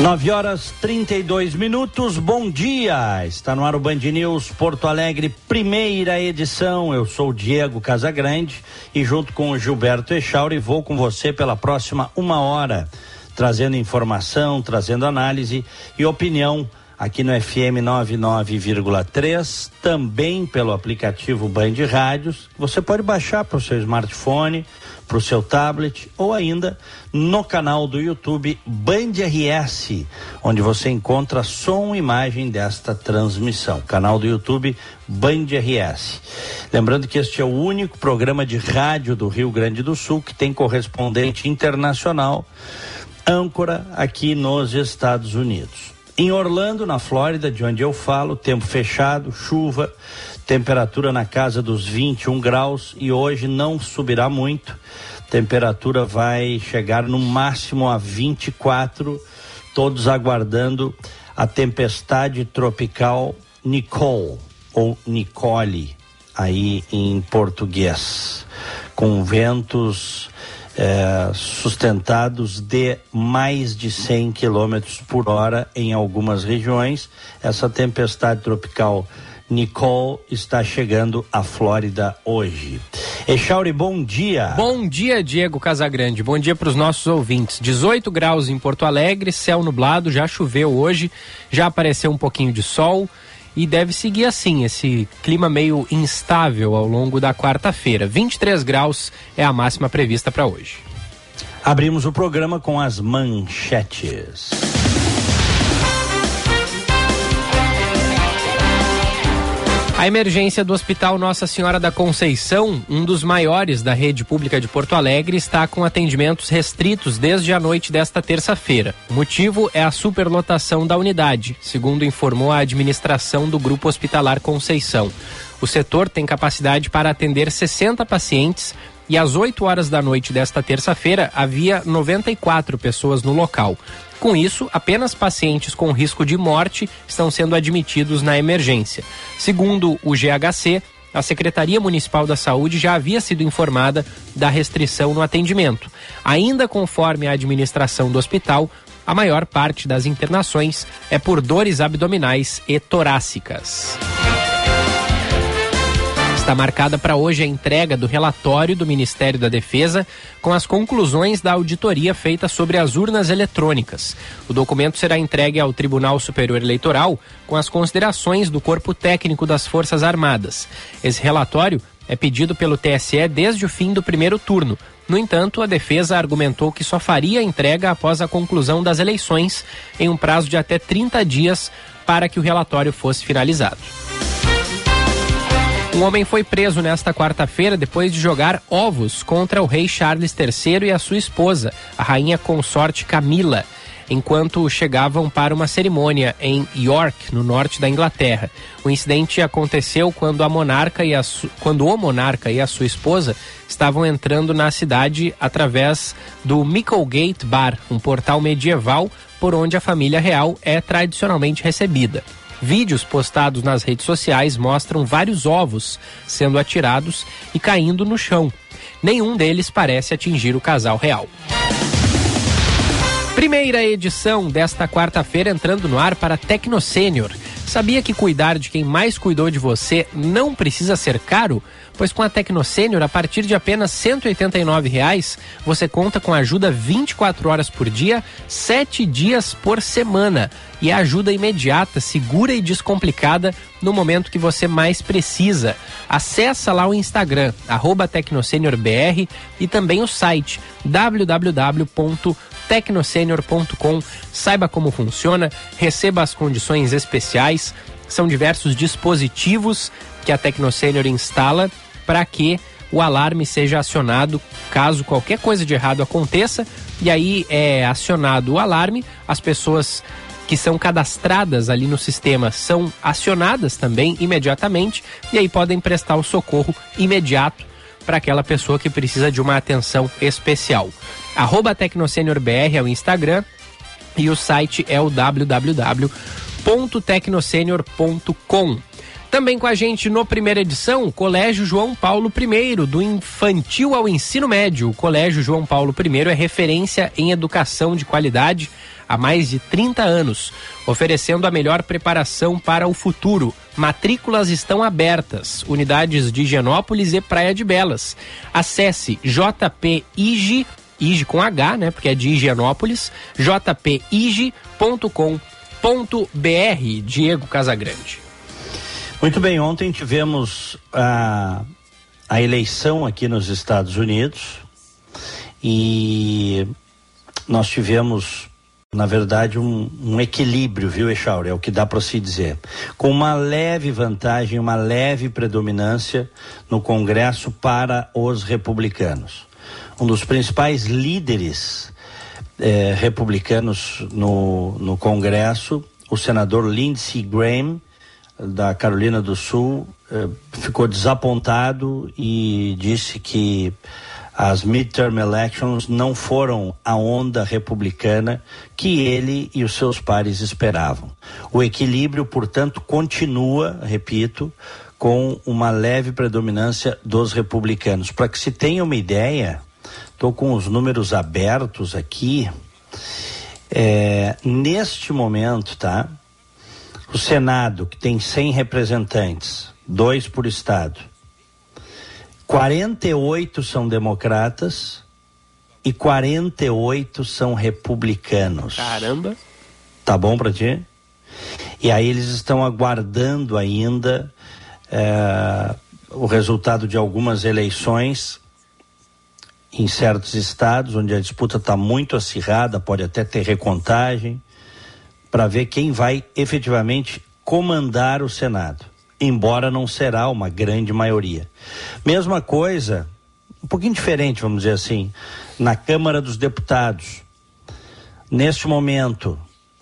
Nove horas 32 minutos, bom dia! Está no ar o Band News Porto Alegre, primeira edição. Eu sou o Diego Casagrande e junto com o Gilberto Echauri vou com você pela próxima uma hora, trazendo informação, trazendo análise e opinião aqui no FM 99,3, também pelo aplicativo Band Rádios. Você pode baixar para o seu smartphone para o seu tablet ou ainda no canal do YouTube Band RS, onde você encontra som e imagem desta transmissão. Canal do YouTube Band RS. Lembrando que este é o único programa de rádio do Rio Grande do Sul que tem correspondente internacional, âncora aqui nos Estados Unidos. Em Orlando, na Flórida, de onde eu falo, tempo fechado, chuva, temperatura na casa dos 21 graus e hoje não subirá muito. Temperatura vai chegar no máximo a 24, todos aguardando a tempestade tropical Nicole ou Nicole aí em português, com ventos eh, sustentados de mais de 100 km por hora em algumas regiões. Essa tempestade tropical Nicole está chegando à Flórida hoje. Echauri, bom dia. Bom dia, Diego Casagrande. Bom dia para os nossos ouvintes. 18 graus em Porto Alegre, céu nublado, já choveu hoje, já apareceu um pouquinho de sol e deve seguir assim, esse clima meio instável ao longo da quarta-feira. 23 graus é a máxima prevista para hoje. Abrimos o programa com as manchetes. A emergência do Hospital Nossa Senhora da Conceição, um dos maiores da rede pública de Porto Alegre, está com atendimentos restritos desde a noite desta terça-feira. O motivo é a superlotação da unidade, segundo informou a administração do Grupo Hospitalar Conceição. O setor tem capacidade para atender 60 pacientes e às 8 horas da noite desta terça-feira havia 94 pessoas no local. Com isso, apenas pacientes com risco de morte estão sendo admitidos na emergência. Segundo o GHC, a Secretaria Municipal da Saúde já havia sido informada da restrição no atendimento. Ainda conforme a administração do hospital, a maior parte das internações é por dores abdominais e torácicas. Está marcada para hoje a entrega do relatório do Ministério da Defesa com as conclusões da auditoria feita sobre as urnas eletrônicas. O documento será entregue ao Tribunal Superior Eleitoral com as considerações do Corpo Técnico das Forças Armadas. Esse relatório é pedido pelo TSE desde o fim do primeiro turno. No entanto, a defesa argumentou que só faria a entrega após a conclusão das eleições, em um prazo de até 30 dias para que o relatório fosse finalizado. Um homem foi preso nesta quarta-feira depois de jogar ovos contra o rei Charles III e a sua esposa, a rainha consorte Camila, enquanto chegavam para uma cerimônia em York, no norte da Inglaterra. O incidente aconteceu quando, a monarca e a quando o monarca e a sua esposa estavam entrando na cidade através do Micklegate Bar, um portal medieval por onde a família real é tradicionalmente recebida. Vídeos postados nas redes sociais mostram vários ovos sendo atirados e caindo no chão. Nenhum deles parece atingir o casal real. Primeira edição desta quarta-feira entrando no ar para Tecno Sênior. Sabia que cuidar de quem mais cuidou de você não precisa ser caro? Pois com a Tecno Sênior, a partir de apenas R$ 189,00, você conta com ajuda 24 horas por dia, 7 dias por semana. E ajuda imediata, segura e descomplicada no momento que você mais precisa. Acesse lá o Instagram, arroba e também o site www.tecnosenior.com. Saiba como funciona, receba as condições especiais. São diversos dispositivos que a Tecnosenior instala para que o alarme seja acionado caso qualquer coisa de errado aconteça. E aí é acionado o alarme, as pessoas que são cadastradas ali no sistema são acionadas também imediatamente e aí podem prestar o socorro imediato para aquela pessoa que precisa de uma atenção especial. Arroba TecnoSeniorBR é o Instagram e o site é o www.tecnosenior.com. Também com a gente no primeira edição, Colégio João Paulo I, do infantil ao ensino médio. O Colégio João Paulo I é referência em educação de qualidade há mais de 30 anos, oferecendo a melhor preparação para o futuro. Matrículas estão abertas, unidades de Higienópolis e Praia de Belas. Acesse jpig, IG com H, né, porque é de Higienópolis, jpig.com.br. Diego Casagrande. Muito bem, ontem tivemos a, a eleição aqui nos Estados Unidos e nós tivemos, na verdade, um, um equilíbrio, viu, Echauri? É o que dá para se dizer. Com uma leve vantagem, uma leve predominância no Congresso para os republicanos. Um dos principais líderes eh, republicanos no, no Congresso, o senador Lindsey Graham, da Carolina do Sul eh, ficou desapontado e disse que as midterm elections não foram a onda republicana que ele e os seus pares esperavam. O equilíbrio, portanto, continua, repito, com uma leve predominância dos republicanos. Para que se tenha uma ideia, estou com os números abertos aqui. É, neste momento, tá? O Senado, que tem 100 representantes, dois por estado, 48 são democratas e 48 são republicanos. Caramba! Tá bom para ti? E aí eles estão aguardando ainda é, o resultado de algumas eleições em certos estados, onde a disputa está muito acirrada, pode até ter recontagem para ver quem vai efetivamente comandar o Senado, embora não será uma grande maioria. Mesma coisa, um pouquinho diferente, vamos dizer assim, na Câmara dos Deputados. Neste momento,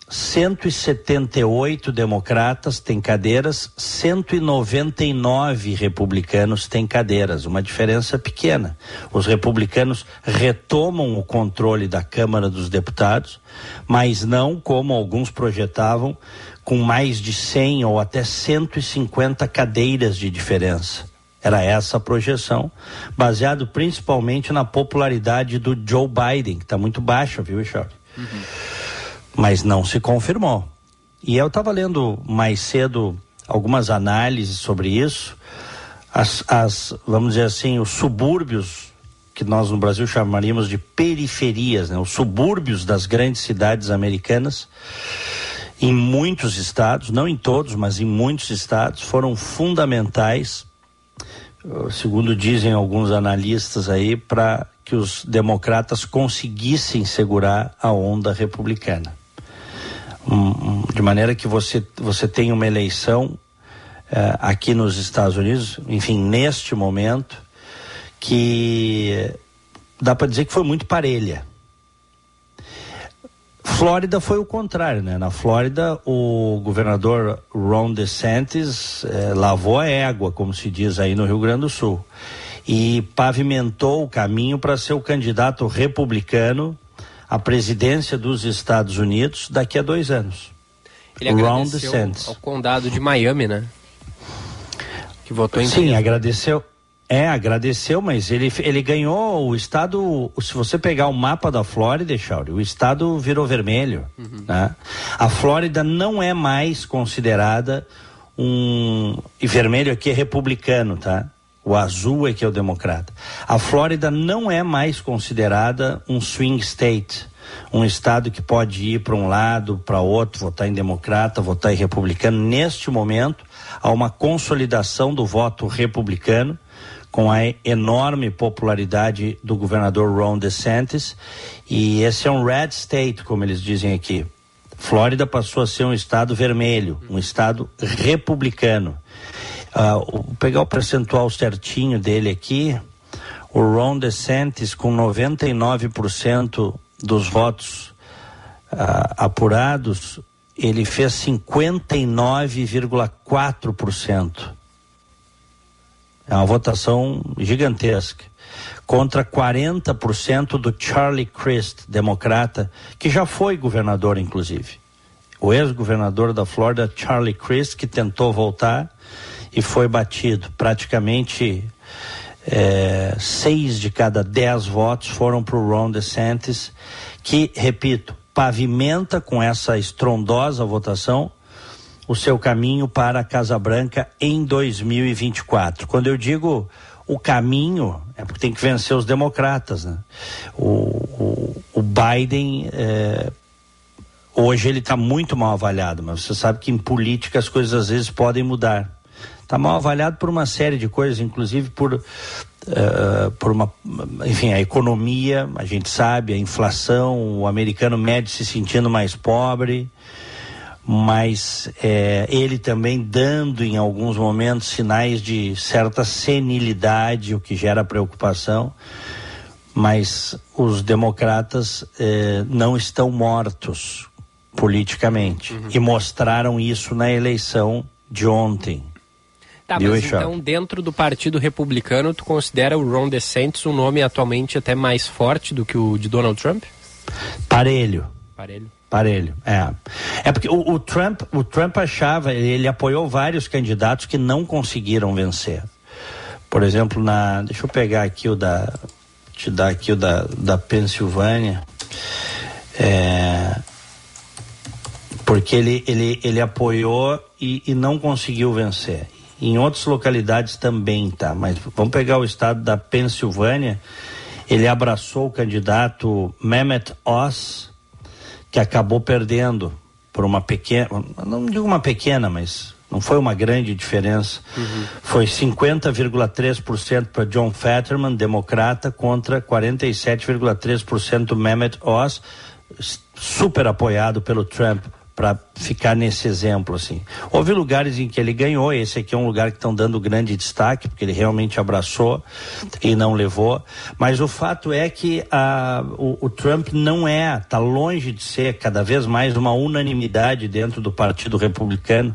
178 democratas têm cadeiras, 199 republicanos têm cadeiras, uma diferença pequena. Os republicanos retomam o controle da Câmara dos Deputados, mas não como alguns projetavam, com mais de 100 ou até 150 cadeiras de diferença. Era essa a projeção, baseado principalmente na popularidade do Joe Biden, que está muito baixa, viu, Charlie? Uhum mas não se confirmou. E eu estava lendo mais cedo algumas análises sobre isso. As, as, vamos dizer assim, os subúrbios que nós no Brasil chamaríamos de periferias, né? os subúrbios das grandes cidades americanas, em muitos estados, não em todos, mas em muitos estados, foram fundamentais, segundo dizem alguns analistas aí, para que os democratas conseguissem segurar a onda republicana de maneira que você, você tem uma eleição uh, aqui nos Estados Unidos, enfim, neste momento, que dá para dizer que foi muito parelha. Flórida foi o contrário, né? Na Flórida, o governador Ron DeSantis eh, lavou a égua, como se diz aí no Rio Grande do Sul, e pavimentou o caminho para ser o candidato republicano a presidência dos Estados Unidos daqui a dois anos. Ele agradeceu ao condado de Miami, né? Que votou em Sim, agradeceu. É, agradeceu, mas ele, ele ganhou o estado. Se você pegar o mapa da Flórida, Chauri, o estado virou vermelho. Uhum. Né? A Flórida não é mais considerada um. E vermelho aqui é republicano, tá? O azul é que é o democrata. A Flórida não é mais considerada um swing state, um estado que pode ir para um lado, para outro, votar em democrata, votar em republicano. Neste momento, há uma consolidação do voto republicano com a enorme popularidade do governador Ron DeSantis, e esse é um red state, como eles dizem aqui. Flórida passou a ser um estado vermelho, um estado republicano. Uh, pegar o percentual certinho dele aqui. O Ron DeSantis com 99% dos votos uh, apurados ele fez 59,4%. É uma votação gigantesca. Contra 40% do Charlie Crist, democrata, que já foi governador, inclusive. O ex-governador da Flórida, Charlie Crist, que tentou voltar e foi batido. Praticamente é, seis de cada dez votos foram para o Ron DeSantis, que, repito, pavimenta com essa estrondosa votação o seu caminho para a Casa Branca em 2024. Quando eu digo o caminho, é porque tem que vencer os democratas. Né? O, o, o Biden, é, hoje ele está muito mal avaliado, mas você sabe que em política as coisas às vezes podem mudar. Está mal avaliado por uma série de coisas, inclusive por, uh, por uma, enfim, a economia, a gente sabe, a inflação, o americano médio se sentindo mais pobre mas é, ele também dando em alguns momentos sinais de certa senilidade, o que gera preocupação. Mas os democratas é, não estão mortos politicamente uhum. e mostraram isso na eleição de ontem. Tá, mas então dentro do Partido Republicano tu considera o Ron DeSantis um nome atualmente até mais forte do que o de Donald Trump? Parelho. Parelho. Parelho, é. É porque o, o, Trump, o Trump achava, ele apoiou vários candidatos que não conseguiram vencer. Por exemplo, na, deixa eu pegar aqui o da, te dar aqui o da, da Pensilvânia, é, porque ele, ele, ele apoiou e, e não conseguiu vencer. Em outras localidades também, tá? Mas vamos pegar o estado da Pensilvânia, ele abraçou o candidato Mehmet Oz, que acabou perdendo por uma pequena, não digo uma pequena, mas não foi uma grande diferença. Uhum. Foi 50,3% para John Fetterman, democrata, contra 47,3% do Mehmet Oz, super apoiado pelo Trump para ficar nesse exemplo assim. Houve lugares em que ele ganhou, esse aqui é um lugar que estão dando grande destaque, porque ele realmente abraçou e não levou, mas o fato é que a, o, o Trump não é, está longe de ser cada vez mais uma unanimidade dentro do Partido Republicano.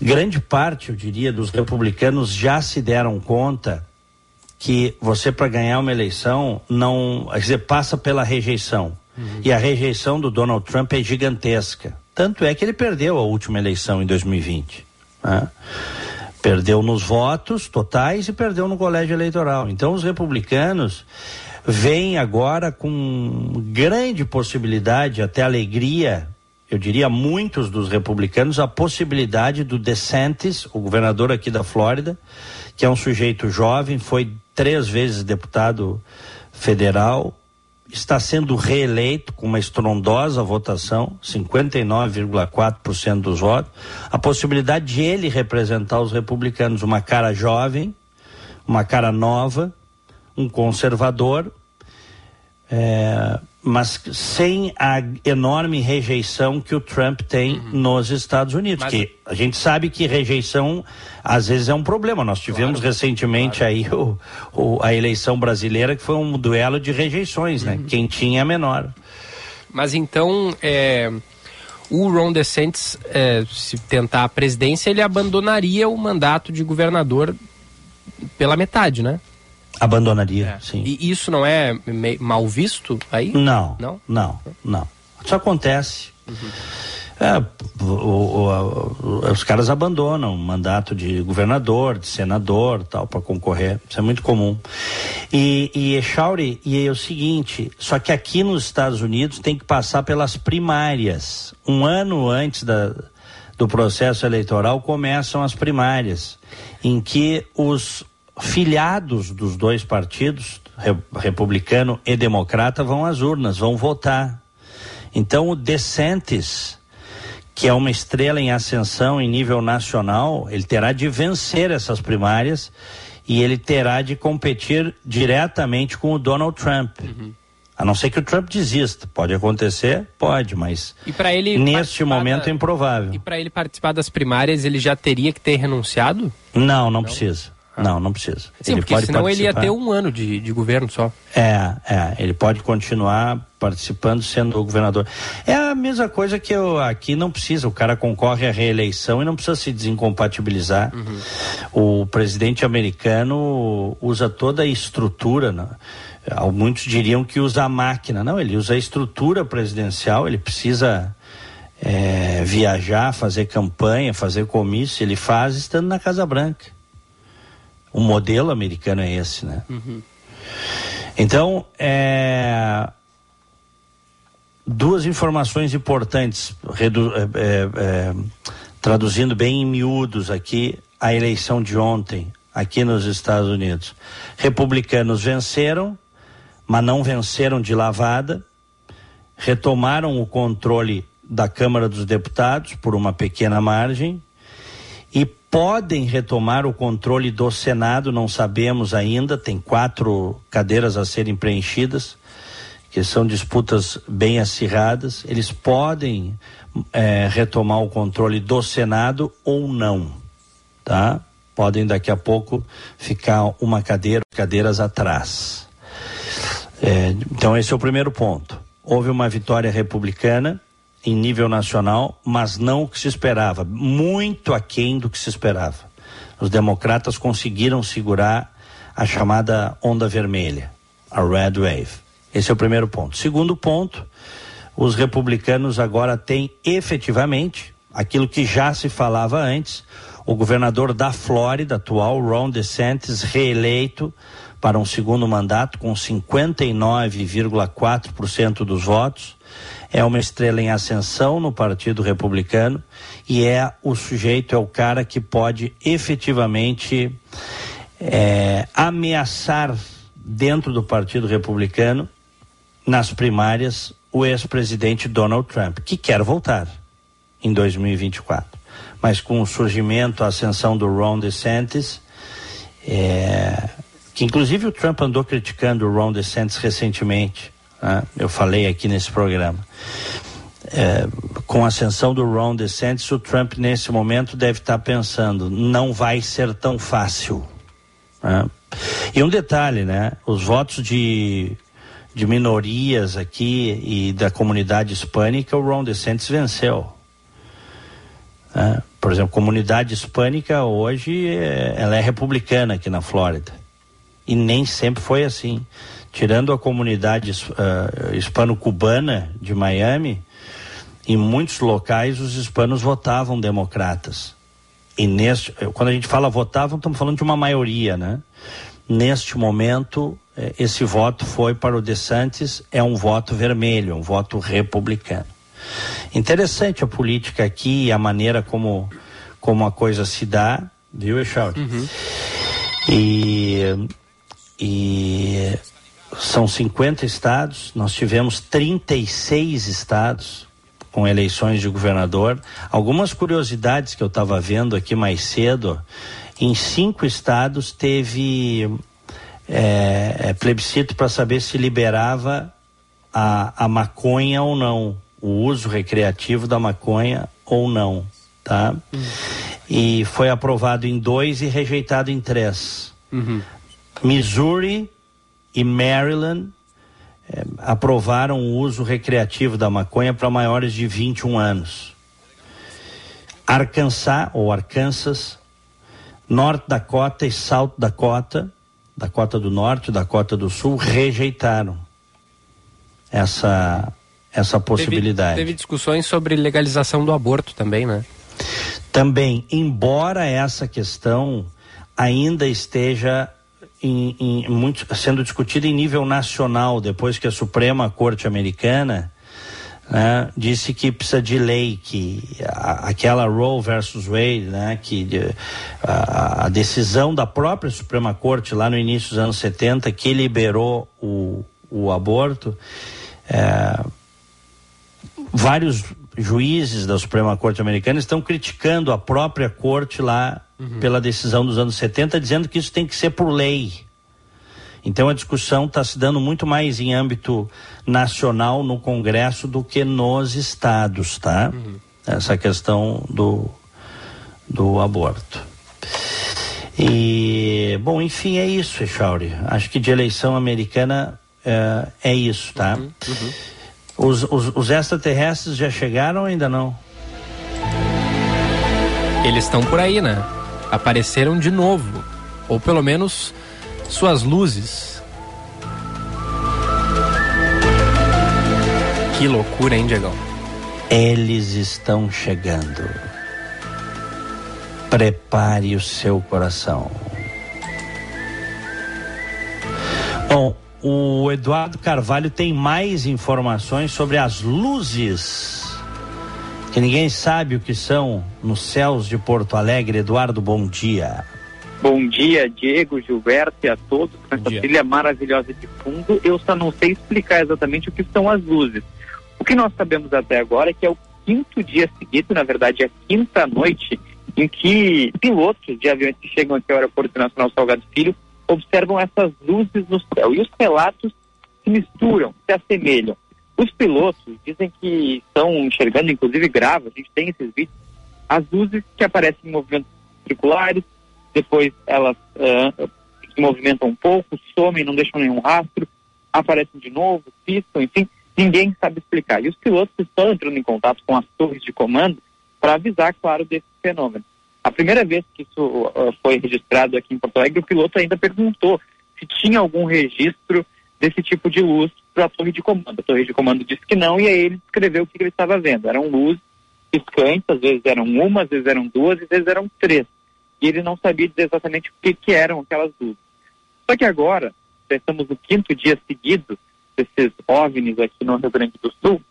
Grande parte, eu diria, dos republicanos já se deram conta que você para ganhar uma eleição não, dizer, passa pela rejeição. Uhum. E a rejeição do Donald Trump é gigantesca. Tanto é que ele perdeu a última eleição em 2020. Né? Perdeu nos votos totais e perdeu no colégio eleitoral. Então os republicanos vêm agora com grande possibilidade, até alegria, eu diria muitos dos republicanos, a possibilidade do DeSantis, o governador aqui da Flórida, que é um sujeito jovem, foi três vezes deputado federal, está sendo reeleito com uma estrondosa votação, 59,4% dos votos, a possibilidade de ele representar os republicanos, uma cara jovem, uma cara nova, um conservador, é, mas sem a enorme rejeição que o Trump tem uhum. nos Estados Unidos. Mas... Que a gente sabe que rejeição às vezes é um problema. Nós tivemos claro, recentemente claro. aí o, o, a eleição brasileira que foi um duelo de rejeições, né? uhum. Quem tinha é menor. Mas então, é, o Ron DeSantis, é, se tentar a presidência, ele abandonaria o mandato de governador pela metade, né? Abandonaria, é. sim. E isso não é mal visto aí? Não, não, não, não. Isso acontece. Uhum. É, o, o, o, os caras abandonam o mandato de governador, de senador, tal, para concorrer. Isso é muito comum. E, e Echauri, e é o seguinte, só que aqui nos Estados Unidos tem que passar pelas primárias. Um ano antes da, do processo eleitoral começam as primárias, em que os filiados dos dois partidos, republicano e democrata, vão às urnas, vão votar. Então o DeSantis, que é uma estrela em ascensão em nível nacional, ele terá de vencer essas primárias e ele terá de competir diretamente com o Donald Trump. Uhum. A não ser que o Trump desista. Pode acontecer? Pode, mas ele neste momento da... é improvável. E para ele participar das primárias, ele já teria que ter renunciado? Não, não, não? precisa. Não, não precisa. Sim, ele porque pode senão ele ia participar. ter um ano de, de governo só. É, é, ele pode continuar participando sendo o governador. É a mesma coisa que eu, aqui não precisa, o cara concorre à reeleição e não precisa se desincompatibilizar. O presidente americano usa toda a estrutura, né? muitos diriam que usa a máquina, não, ele usa a estrutura presidencial, ele precisa é, viajar, fazer campanha, fazer comício, ele faz estando na Casa Branca. O modelo americano é esse, né? Então, é, duas informações importantes, redu- é, é, é, traduzindo bem em miúdos aqui a eleição de ontem, aqui nos Estados Unidos. Republicanos venceram, mas não venceram de lavada, retomaram o controle da Câmara dos Deputados por uma pequena margem e podem retomar o controle do Senado, não sabemos ainda, tem quatro cadeiras a serem preenchidas, que são disputas bem acirradas. Eles podem eh, retomar o controle do Senado ou não, tá? Podem daqui a pouco ficar uma cadeira, cadeiras atrás. É, então esse é o primeiro ponto. Houve uma vitória republicana em nível nacional, mas não o que se esperava, muito aquém do que se esperava. Os democratas conseguiram segurar a chamada onda vermelha, a red wave. Esse é o primeiro ponto. Segundo ponto, os republicanos agora têm efetivamente aquilo que já se falava antes, o governador da Flórida, atual Ron DeSantis, reeleito para um segundo mandato com 59,4% dos votos. É uma estrela em ascensão no Partido Republicano e é o sujeito, é o cara que pode efetivamente é, ameaçar dentro do Partido Republicano, nas primárias, o ex-presidente Donald Trump, que quer voltar em 2024. Mas com o surgimento, a ascensão do Ron DeSantis, é, que inclusive o Trump andou criticando o Ron DeSantis recentemente, né? eu falei aqui nesse programa. É, com a ascensão do Ron DeSantis, o Trump nesse momento deve estar pensando, não vai ser tão fácil. Né? E um detalhe, né? Os votos de, de minorias aqui e da comunidade hispânica, o Ron DeSantis venceu. Né? Por exemplo, comunidade hispânica hoje é, ela é republicana aqui na Flórida. E nem sempre foi assim. Tirando a comunidade uh, hispano-cubana de Miami, em muitos locais os hispanos votavam democratas. E neste, quando a gente fala votavam, estamos falando de uma maioria, né? Neste momento, eh, esse voto foi para o DeSantis, é um voto vermelho, um voto republicano. Interessante a política aqui e a maneira como, como a coisa se dá, viu, Echauri? Uhum. E, e são 50 estados, nós tivemos 36 estados com eleições de governador. Algumas curiosidades que eu estava vendo aqui mais cedo, em cinco estados teve é, é, plebiscito para saber se liberava a, a maconha ou não, o uso recreativo da maconha ou não, tá? Uhum. E foi aprovado em dois e rejeitado em três. Uhum. Missouri e Maryland é, aprovaram o uso recreativo da maconha para maiores de 21 anos. Arkansas ou Arkansas, Norte Dakota e South Dakota, Dakota do Norte e Dakota do Sul, rejeitaram essa, essa possibilidade. Teve, teve discussões sobre legalização do aborto também, né? Também, embora essa questão ainda esteja em, em, muito, sendo discutida em nível nacional, depois que a Suprema Corte Americana né, disse que precisa de lei, que a, aquela Roe versus Wade, né, que a, a, decisão da própria Suprema Corte lá no início dos anos 70 que liberou o, o aborto, é, vários juízes da Suprema Corte Americana estão criticando a própria corte lá uhum. pela decisão dos anos 70, dizendo que isso tem que ser por lei. Então a discussão está se dando muito mais em âmbito nacional no Congresso do que nos estados, tá? Uhum. Essa questão do, do aborto. E, bom, enfim, é isso, Echauri. Acho que de eleição americana é, é isso, tá? Uhum, uhum. Os, os, os extraterrestres já chegaram ou ainda não? Eles estão por aí, né? Apareceram de novo. Ou pelo menos suas luzes. Que loucura, hein, Diegão? Eles estão chegando. Prepare o seu coração. Bom, o Eduardo Carvalho tem mais informações sobre as luzes que ninguém sabe o que são nos céus de Porto Alegre. Eduardo, bom dia. Bom dia, Diego, Gilberto e a todos com essa trilha maravilhosa de fundo. Eu só não sei explicar exatamente o que são as luzes. O que nós sabemos até agora é que é o quinto dia seguido, na verdade, é a quinta noite, em que pilotos de aviões que chegam aqui ao Aeroporto Nacional Salgado Filho observam essas luzes no céu. E os relatos se misturam, se assemelham. Os pilotos dizem que estão enxergando, inclusive grava, a gente tem esses vídeos, as luzes que aparecem em movimentos circulares, depois elas uh, se movimentam um pouco, somem, não deixam nenhum rastro, aparecem de novo, piscam, enfim, ninguém sabe explicar. E os pilotos estão entrando em contato com as torres de comando para avisar, claro, desse fenômeno. A primeira vez que isso uh, foi registrado aqui em Porto Alegre, o piloto ainda perguntou se tinha algum registro desse tipo de luz para a torre de comando. A torre de comando disse que não, e aí ele descreveu o que ele estava vendo. Eram luzes piscantes, às vezes eram uma, às vezes eram duas, às vezes eram três e ele não sabia dizer exatamente o que, que eram aquelas luzes. Só que agora, já estamos no quinto dia seguido desses OVNIs aqui no Rio Grande do Sul,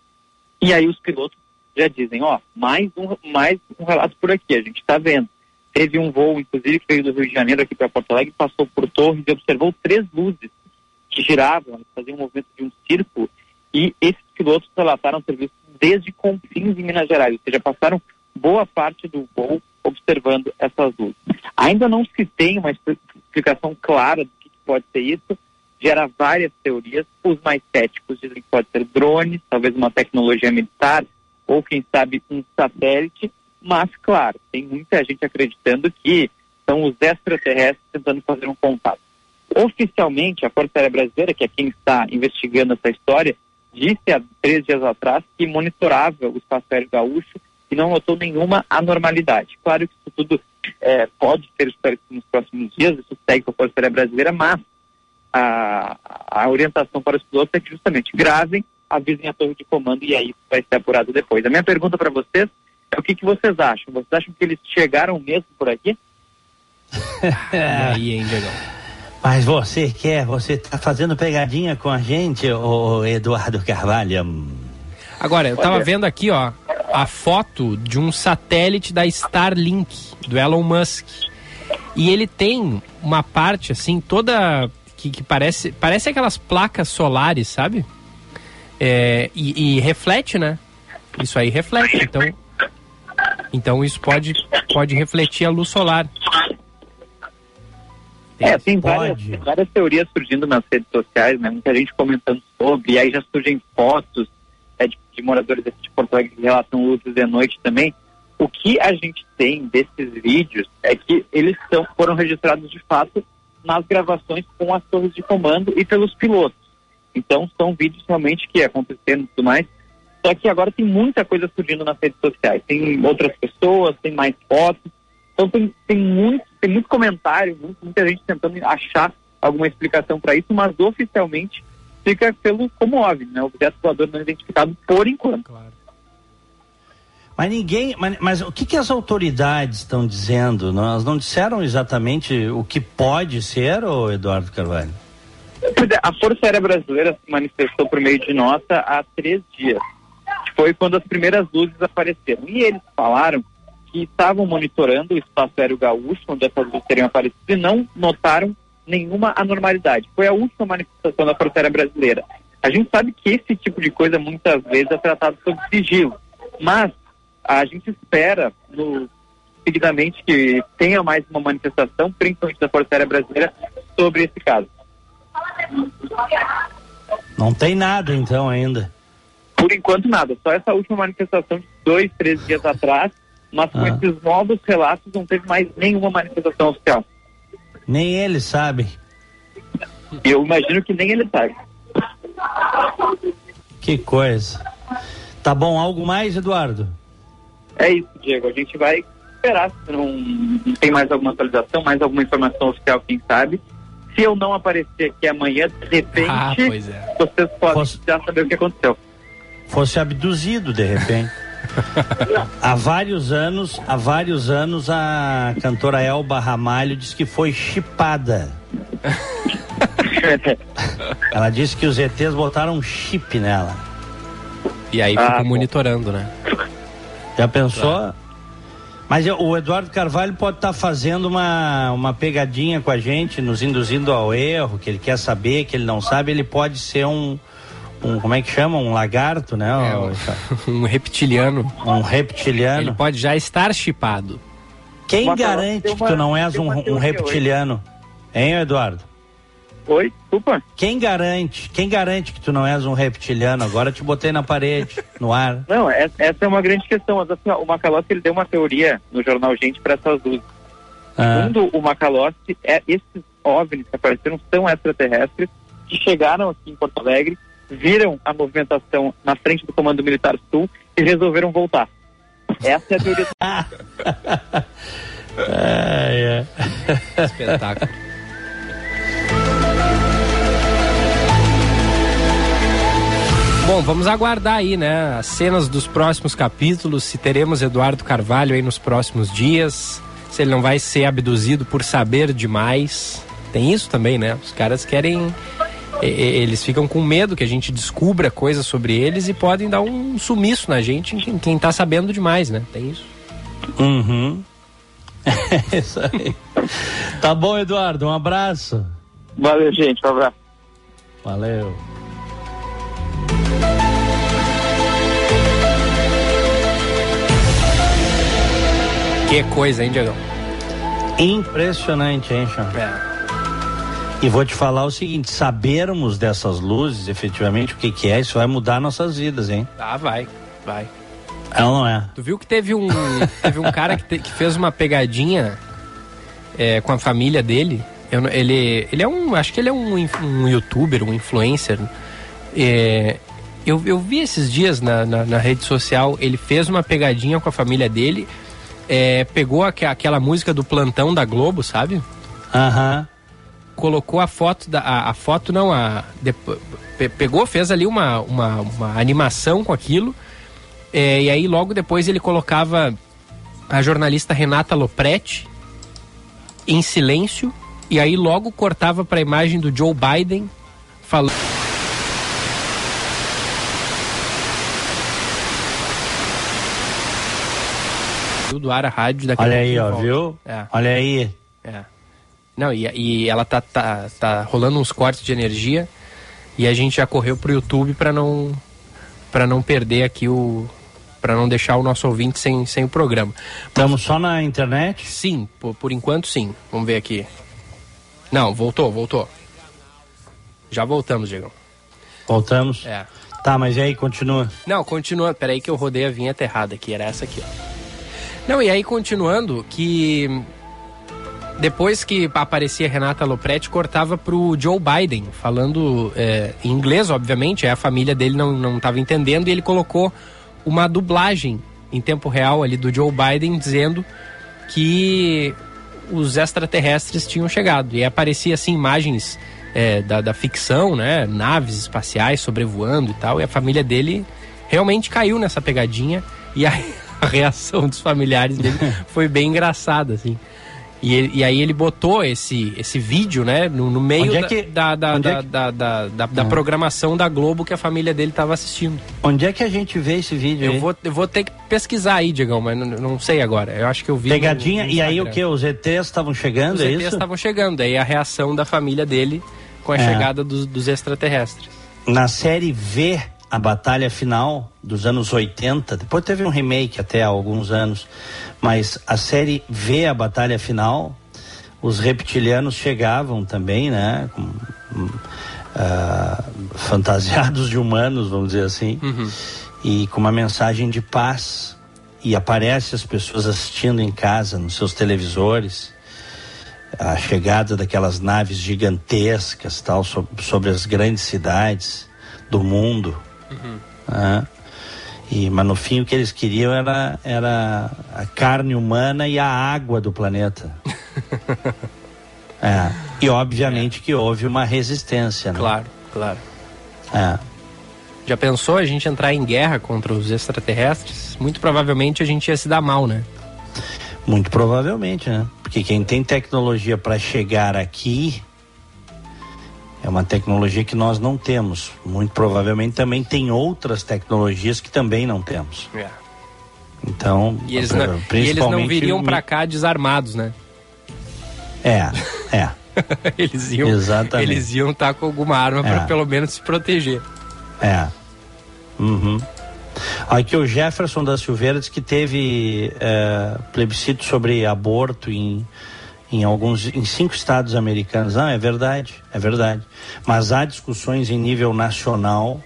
e aí os pilotos já dizem, ó, mais um, mais um relato por aqui, a gente está vendo. Teve um voo, inclusive, que veio do Rio de Janeiro aqui para Porto Alegre, passou por Torres e observou três luzes que giravam, faziam um movimento de um círculo, e esses pilotos relataram ter visto desde Confins em Minas Gerais, ou seja, passaram boa parte do voo observando essas luzes. Ainda não se tem uma explicação clara do que pode ser isso, gera várias teorias. Os mais céticos dizem que pode ser drones, talvez uma tecnologia militar, ou quem sabe um satélite, mas claro, tem muita gente acreditando que são os extraterrestres tentando fazer um contato. Oficialmente, a Força Aérea Brasileira, que é quem está investigando essa história, disse há três dias atrás que monitorava o espaço aéreo gaúcho e não notou nenhuma anormalidade. Claro que isso tudo é, pode ser esclarecido nos próximos dias, isso segue com a Força Aérea Brasileira, mas a, a orientação para os pilotos é que justamente gravem, avisem a torre de comando e aí vai ser apurado depois. A minha pergunta para vocês é o que, que vocês acham? Vocês acham que eles chegaram mesmo por aqui? aí, hein, Mas você quer, você está fazendo pegadinha com a gente, o Eduardo Carvalho? Agora, eu estava vendo aqui, ó, a foto de um satélite da Starlink, do Elon Musk. E ele tem uma parte, assim, toda. que, que parece, parece aquelas placas solares, sabe? É, e, e, reflete, né? Isso aí reflete. Então, então isso pode, pode refletir a luz solar. É, tem várias, várias teorias surgindo nas redes sociais, né? Muita gente comentando sobre, e aí já surgem fotos é, de, de, moradores de Porto Alegre que relatam luzes de noite também. O que a gente tem desses vídeos é que eles são, foram registrados de fato nas gravações com as torres de comando e pelos pilotos. Então são vídeos realmente que aconteceram e tudo mais. Só que agora tem muita coisa surgindo nas redes sociais. Tem outras pessoas, tem mais fotos. Então tem, tem, muito, tem muito comentário, muita gente tentando achar alguma explicação para isso, mas oficialmente fica pelo como OVNI, né? Objeto voador não identificado por enquanto. Claro. Mas ninguém. Mas, mas o que, que as autoridades estão dizendo? Nós não disseram exatamente o que pode ser, ô Eduardo Carvalho? É, a Força Aérea Brasileira se manifestou por meio de nota há três dias. Foi quando as primeiras luzes apareceram. E eles falaram que estavam monitorando o espaço aéreo gaúcho, onde essas luzes teriam aparecido, e não notaram nenhuma anormalidade. Foi a última manifestação da Força Aérea Brasileira. A gente sabe que esse tipo de coisa muitas vezes é tratado sob sigilo, mas a gente espera no, seguidamente que tenha mais uma manifestação, principalmente da Força Aérea Brasileira, sobre esse caso. Não tem nada então ainda. Por enquanto nada, só essa última manifestação de dois, três dias atrás, mas com ah. esses novos relatos não teve mais nenhuma manifestação oficial. Nem eles sabem. Eu imagino que nem ele sabe. Que coisa. Tá bom, algo mais, Eduardo? É isso, Diego. A gente vai esperar se não, não tem mais alguma atualização, mais alguma informação oficial, quem sabe. Se eu não aparecer aqui amanhã, de repente, Ah, pois é. vocês podem Posso- já saber o que aconteceu. Fosse abduzido, de repente. Há vários anos, há vários anos a cantora Elba Ramalho disse que foi chipada. Ela disse que os ETs botaram um chip nela. E aí Ah, ficam monitorando, né? Já pensou? Mas eu- o Eduardo Carvalho pode estar fazendo uma, uma pegadinha com a gente, nos induzindo ao erro, que ele quer saber, que ele não sabe, ele pode ser um, um como é que chama? Um lagarto, né? É, um, um reptiliano. um Ele reptiliano. pode já estar chipado. Quem Uma- garante tem que uma- tu não és um, uma um reptiliano? Hein, Eduardo? Oi, desculpa. Quem garante? Quem garante que tu não és um reptiliano? Agora te botei na parede, no ar. Não, essa, essa é uma grande questão. Mas assim, ó, o Macalossi ele deu uma teoria no jornal Gente para essas luzes. Ah, Segundo o Macalossi, é, esses OVNIs que apareceram são extraterrestres que chegaram aqui em Porto Alegre, viram a movimentação na frente do Comando Militar Sul e resolveram voltar. Essa é a teoria. é, é. Espetáculo. Bom, vamos aguardar aí, né? As cenas dos próximos capítulos, se teremos Eduardo Carvalho aí nos próximos dias, se ele não vai ser abduzido por saber demais. Tem isso também, né? Os caras querem. Eles ficam com medo que a gente descubra coisas sobre eles e podem dar um sumiço na gente em quem, quem tá sabendo demais, né? Tem isso. Uhum. É isso aí. Tá bom, Eduardo. Um abraço. Valeu, gente. Um abraço. Valeu. Que coisa, hein, Diego? Impressionante, hein, Chão? É. E vou te falar o seguinte: sabermos dessas luzes, efetivamente, o que, que é, isso vai mudar nossas vidas, hein? Ah, vai, vai. É ou não é? Tu viu que teve um, teve um cara que, te- que fez uma pegadinha é, com a família dele? Eu ele, ele é um. Acho que ele é um, um youtuber, um influencer. É, eu, eu vi esses dias na, na, na rede social, ele fez uma pegadinha com a família dele. é, pegou aque- aquela música do plantão da Globo, sabe? Aham. Colocou a foto da a, a foto não a depo- pe- pegou fez ali uma, uma, uma animação com aquilo é, e aí logo depois ele colocava a jornalista Renata Lopretti em silêncio e aí logo cortava para a imagem do Joe Biden falando do ar a rádio daqui a Olha aí, ó, volta. viu? É. Olha aí. É. Não, e, e ela tá, tá, tá rolando uns cortes de energia e a gente já correu pro YouTube para não para não perder aqui o para não deixar o nosso ouvinte sem, sem o programa. Estamos só na internet? Sim, por, por enquanto sim. Vamos ver aqui. Não, voltou, voltou. Já voltamos, Diego. Voltamos? É. Tá, mas e aí, continua. Não, continua. Peraí que eu rodei a vinheta errada aqui. Era essa aqui, ó. Não, e aí continuando, que depois que aparecia Renata Lopretti, cortava pro Joe Biden, falando é, em inglês, obviamente, aí a família dele não, não estava entendendo, e ele colocou uma dublagem em tempo real ali do Joe Biden dizendo que os extraterrestres tinham chegado. E aparecia assim imagens é, da, da ficção, né? Naves espaciais sobrevoando e tal. E a família dele realmente caiu nessa pegadinha. E a, a reação dos familiares dele foi bem engraçada, assim. E, ele- e aí ele botou esse, esse vídeo, né, no, no meio é da- que- da, da, onde é da, que- da, da, da- da programação da Globo que a família dele estava assistindo. Onde é que a gente vê esse vídeo Eu aí? vou, eu vou ter que pesquisar aí, Diegão, mas não, não sei agora. Eu acho que eu vi. no- Pegadinha, no e aí o que? Os ETs estavam chegando, Os é ETs estavam chegando, aí a reação da família dele com a É. chegada dos, dos extraterrestres. Na série V, a batalha final dos anos 80, depois teve um remake até há alguns anos, mas a série V, a batalha final, os reptilianos chegavam também, né? Com, ah, fantasiados de humanos, vamos dizer assim, e com uma mensagem de paz. E aparece as pessoas assistindo em casa, nos seus televisores. a chegada daquelas naves gigantescas tal sobre, sobre as grandes cidades do mundo. Uhum. Né? E, mas no fim o que eles queriam era, era a carne humana e a água do planeta. é. E obviamente é. que houve uma resistência. Né? Claro, claro. É. Já pensou a gente entrar em guerra contra os extraterrestres? Muito provavelmente a gente ia se dar mal, né? Muito provavelmente, né? Porque quem tem tecnologia para chegar aqui é uma tecnologia que nós não temos. Muito provavelmente também tem outras tecnologias que também não temos. É. Então, e eles, não, e eles não viriam para cá desarmados, né? É, é. eles iam, Exatamente. eles iam estar tá com alguma arma é. para pelo menos se proteger. É. Uhum. Aqui o Jefferson da Silveira diz que teve é, plebiscito sobre aborto em em alguns em cinco estados americanos. Ah, é verdade, é verdade. Mas há discussões em nível nacional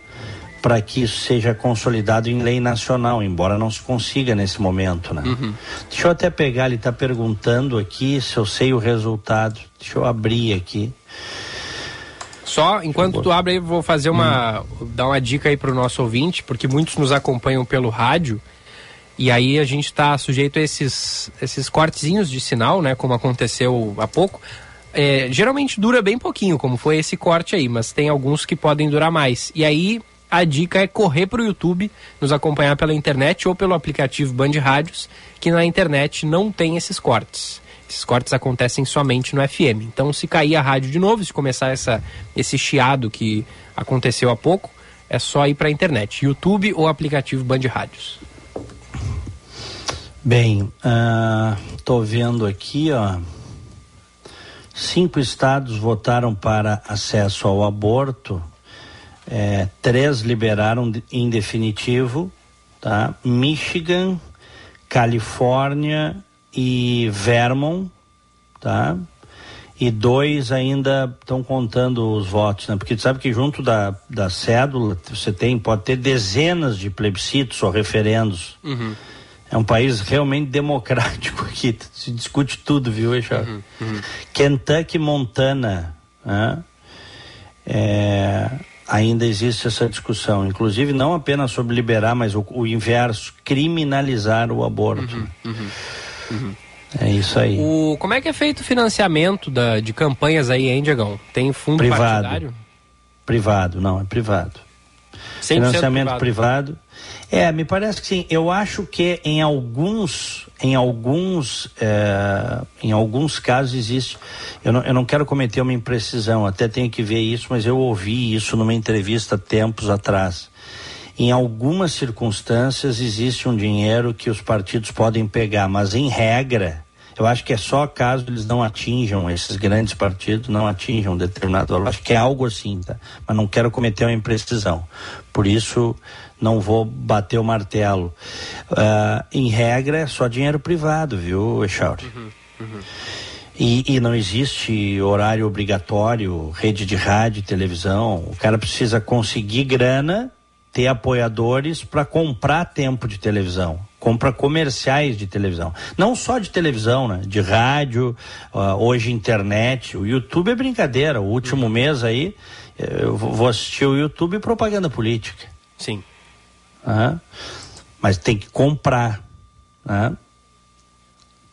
para que isso seja consolidado em lei nacional, embora não se consiga nesse momento, né? Uhum. Deixa eu até pegar, ele está perguntando aqui se eu sei o resultado. Deixa eu abrir aqui. Só, enquanto tu abre aí, vou fazer uma. Hum. dar uma dica aí para o nosso ouvinte, porque muitos nos acompanham pelo rádio. E aí a gente está sujeito a esses, esses cortezinhos de sinal, né? Como aconteceu há pouco. É, geralmente dura bem pouquinho, como foi esse corte aí, mas tem alguns que podem durar mais. E aí a dica é correr para o YouTube, nos acompanhar pela internet ou pelo aplicativo Band Rádios, que na internet não tem esses cortes. Esses cortes acontecem somente no FM. Então, se cair a rádio de novo, se começar essa, esse chiado que aconteceu há pouco, é só ir para a internet, YouTube ou aplicativo Band Rádios. Bem, estou uh, vendo aqui, ó. Cinco estados votaram para acesso ao aborto, é, três liberaram em definitivo, tá? Michigan, Califórnia e Vermont, tá? E dois ainda estão contando os votos, né? Porque tu sabe que junto da, da cédula você tem, pode ter dezenas de plebiscitos ou referendos. Uhum é um país realmente democrático aqui, se discute tudo, viu, Eixar? Uhum, uhum. Kentucky, Montana, né? é, ainda existe essa discussão, inclusive não apenas sobre liberar, mas o, o inverso, criminalizar o aborto. Uhum, uhum, uhum. É isso aí. O, como é que é feito o financiamento da, de campanhas aí, hein, Diegão? Tem fundo privado, partidário? Privado, não, é privado. Financiamento privado. privado é, me parece que sim. Eu acho que em alguns, em alguns, é, em alguns casos existe. Eu não, eu não quero cometer uma imprecisão, até tenho que ver isso, mas eu ouvi isso numa entrevista tempos atrás. Em algumas circunstâncias existe um dinheiro que os partidos podem pegar, mas em regra, eu acho que é só caso eles não atinjam, esses grandes partidos não atinjam determinado valor. Acho que é algo assim, tá? Mas não quero cometer uma imprecisão. Por isso, não vou bater o martelo. Uh, em regra, é só dinheiro privado, viu, Echauri? Uhum, uhum. E, e, não existe horário obrigatório, rede de rádio e televisão. O cara precisa conseguir grana, ter apoiadores para comprar tempo de televisão. Compra comerciais de televisão. Não só de televisão, né? De rádio, uh, hoje internet. O YouTube é brincadeira. O último uhum. mês aí, eu vou assistir o YouTube propaganda política. Sim. Né? Mas tem que comprar. Né?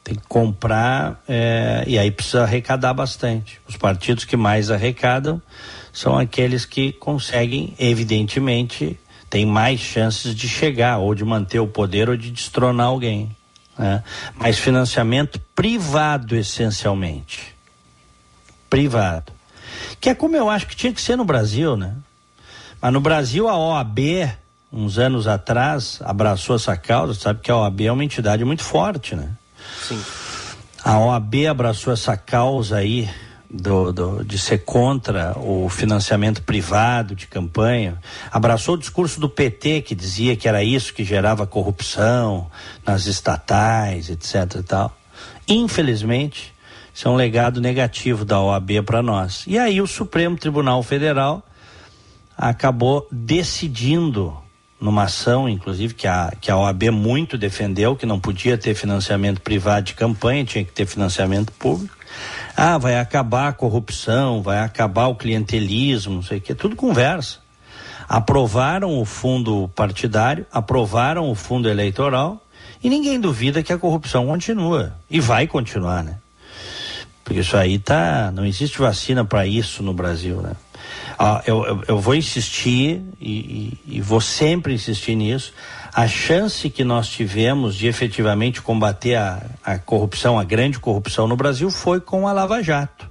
Tem que comprar é, e aí precisa arrecadar bastante. Os partidos que mais arrecadam são aqueles que conseguem, evidentemente, tem mais chances de chegar ou de manter o poder ou de destronar alguém. Né? Mas financiamento privado, essencialmente. Privado. Que é como eu acho que tinha que ser no Brasil, né? Mas no Brasil a OAB uns anos atrás, abraçou essa causa, sabe que a OAB é uma entidade muito forte, né? Sim. A OAB abraçou essa causa aí do, do, de ser contra o financiamento privado de campanha, abraçou o discurso do PT que dizia que era isso que gerava corrupção nas estatais, etc. e tal. Infelizmente, isso é um legado negativo da OAB para nós. E aí o Supremo Tribunal Federal acabou decidindo numa ação, inclusive, que a, que a OAB muito defendeu, que não podia ter financiamento privado de campanha, tinha que ter financiamento público, Ah, vai acabar a corrupção, vai acabar o clientelismo, não sei o que, tudo conversa. Aprovaram o fundo partidário, aprovaram o fundo eleitoral e ninguém duvida que a corrupção continua. E vai continuar, né? Porque isso aí tá. Não existe vacina para isso no Brasil, né? Ah, eu, eu, eu, vou insistir e, e, e vou sempre insistir nisso a chance que nós tivemos de efetivamente combater a, a corrupção, a grande corrupção no Brasil, foi com a Lava Jato.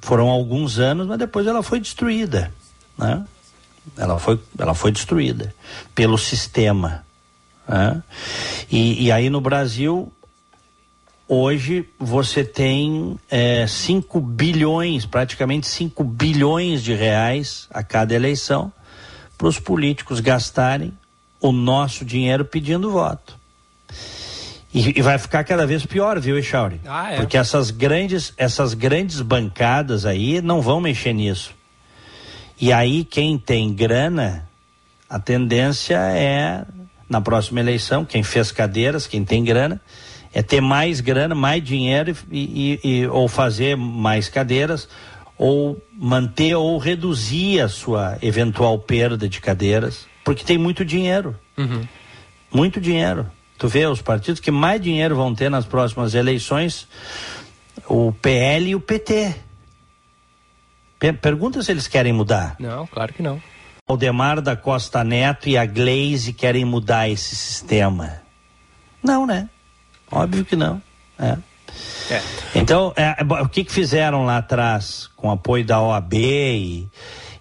Foram alguns anos, mas depois ela foi destruída. Né? Ela, foi, ela foi destruída pelo sistema. Né? E, e aí no Brasil, hoje você tem 5 é, bilhões, praticamente 5 bilhões de reais a cada eleição para os políticos gastarem o nosso dinheiro pedindo voto. E, e vai ficar cada vez pior, viu, Echauri? Ah, é. Porque essas grandes, essas grandes bancadas aí não vão mexer nisso. E aí quem tem grana, a tendência é na próxima eleição, quem fez cadeiras, quem tem grana, é ter mais grana, mais dinheiro e, e, e, ou fazer mais cadeiras ou manter ou reduzir a sua eventual perda de cadeiras porque tem muito dinheiro. Uhum. Muito dinheiro. Tu vê, os partidos que mais dinheiro vão ter nas próximas eleições, o PL e o PT. Pergunta se eles querem mudar. Não, claro que não. Aldemar da Costa Neto e a Glaze querem mudar esse sistema. Não, né? Óbvio que não. É. É. Então, é, o que, que fizeram lá atrás com apoio da OAB e,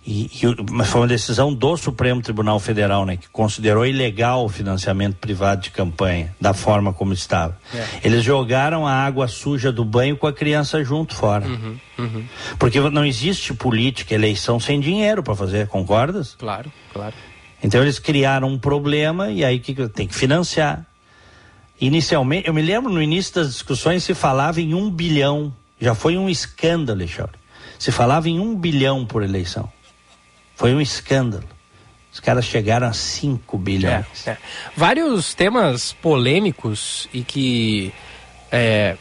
e, e, mas foi uma decisão do Supremo Tribunal Federal, né, que considerou ilegal o financiamento privado de campanha, da forma como estava. É. Eles jogaram a água suja do banho com a criança junto fora. Uhum, uhum. Porque não existe política, eleição sem dinheiro para fazer, concordas? Claro, claro. Então eles criaram um problema e aí que tem que financiar. Inicialmente, eu me lembro no início das discussões se falava em um bilhão. Já foi um escândalo, Alexandre. Se falava em um bilhão por eleição. Foi um escândalo. Os caras chegaram a 5 bilhões. É, é. Vários temas polêmicos e que é,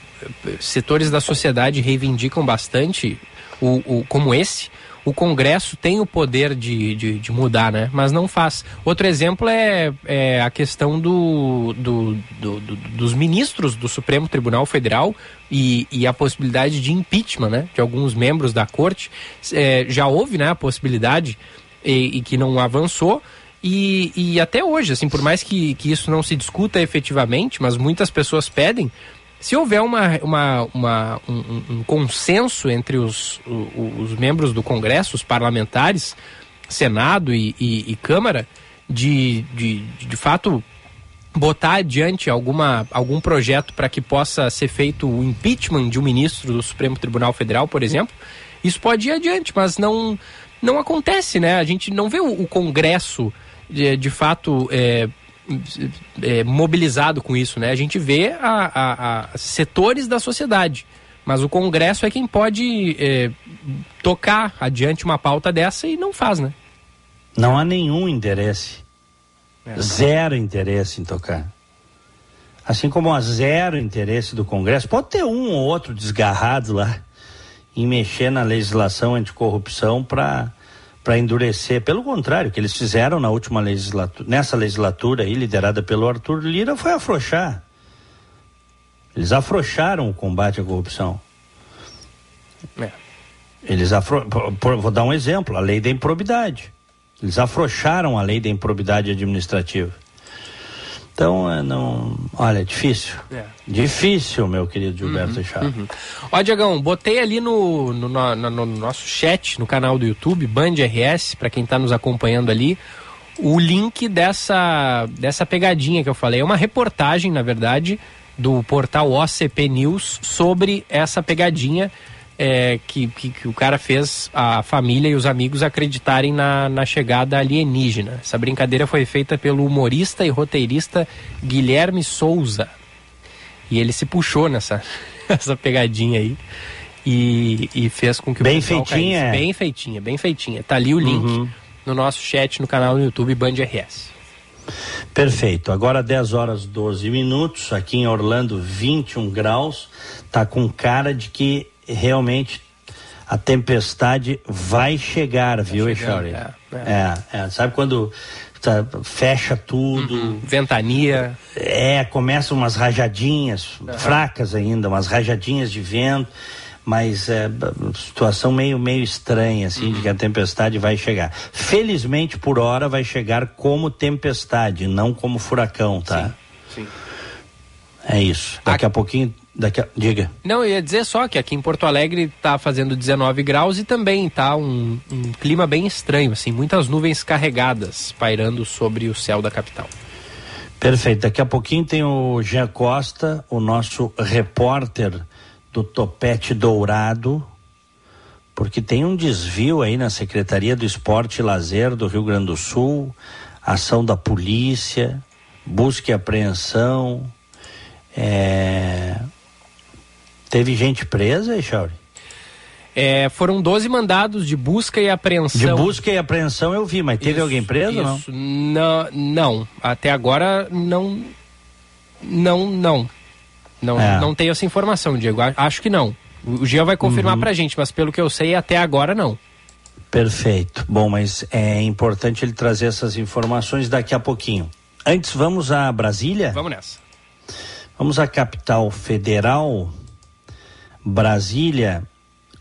setores da sociedade reivindicam bastante, o, o, como esse, o Congresso tem o poder de, de, de, mudar, né? Mas não faz. Outro exemplo é, é a questão do, do, do, do, dos ministros do Supremo Tribunal Federal e, e, a possibilidade de impeachment, né? De alguns membros da corte. É, já houve, né? A possibilidade e, e que não avançou. E, e, até hoje, assim, por mais que, que isso não se discuta efetivamente, mas muitas pessoas pedem, se houver uma, uma, uma um, um, consenso entre os, os, membros do Congresso, os parlamentares, Senado e, e, e Câmara, de, de, de fato botar adiante alguma, algum projeto para que possa ser feito o impeachment de um ministro do Supremo Tribunal Federal, por exemplo, isso pode ir adiante, mas não, não acontece, né? A gente não vê o, o Congresso de, de fato é, é, mobilizado com isso, né? A gente vê a, a, a, setores da sociedade, mas o Congresso é quem pode é, tocar adiante uma pauta dessa e não faz, né? Não há nenhum interesse, é. zero interesse em tocar. Assim como há zero interesse do Congresso, pode ter um ou outro desgarrado lá em mexer na legislação anticorrupção para para endurecer. Pelo contrário, o que eles fizeram na última legislatura, nessa legislatura aí, liderada pelo Arthur Lira, foi afrouxar. Eles afrouxaram o combate à corrupção. É. Eles afro... Vou dar um exemplo, a lei da improbidade. Eles afrouxaram a lei da improbidade administrativa. Então, é, não. Olha, é difícil. É. Difícil, meu querido Gilberto uhum, Uhum. Ó, Diagão, botei ali no, no, no, no, nosso chat, no canal do YouTube, Band RS, para quem está nos acompanhando ali, o link dessa, dessa pegadinha que eu falei. É uma reportagem, na verdade, do portal OCP News sobre essa pegadinha é, que, que, que, o cara fez a família e os amigos acreditarem na, na chegada alienígena. Essa brincadeira foi feita pelo humorista e roteirista Guilherme Souza. E ele se puxou nessa essa pegadinha aí. E, e fez com que bem feitinha caísse. bem feitinha bem feitinha tá ali o link uhum. no nosso chat no canal do YouTube Band RS Perfeito. Agora 10 horas 12 minutos, aqui em Orlando, 21 graus. Tá com cara de que realmente a tempestade vai chegar, viu, Echauri? É, é. é, é, sabe quando tá, fecha tudo. Uhum. Ventania. É, começam umas rajadinhas, uhum. fracas ainda, umas rajadinhas de vento, mas é situação meio, meio estranha, assim, uhum. de que a tempestade vai chegar. Felizmente, por hora, vai chegar como tempestade, não como furacão, tá? Sim. Sim. É isso. Daqui a, a pouquinho Daqui a... Diga. Não, eu ia dizer só que aqui em Porto Alegre está fazendo 19 graus e também tá um, um, clima bem estranho, assim, muitas nuvens carregadas pairando sobre o céu da capital. Perfeito. Daqui a pouquinho tem o Jean Costa, o nosso repórter do Topete Dourado, porque tem um desvio aí na Secretaria do Esporte e Lazer do Rio Grande do Sul, ação da polícia, busca e apreensão. É, Teve gente presa, Echauri? É, foram 12 mandados de busca e apreensão. De busca e apreensão eu vi, mas teve isso, alguém preso isso. não? não? Não, até agora não. Não, não. Não, é. não tenho essa informação, Diego. Acho que não. O Gia vai confirmar uhum. pra gente, mas pelo que eu sei, até agora não. Perfeito. Bom, mas é importante ele trazer essas informações daqui a pouquinho. Antes, vamos a Brasília? Vamos nessa. Vamos à capital federal. Brasília,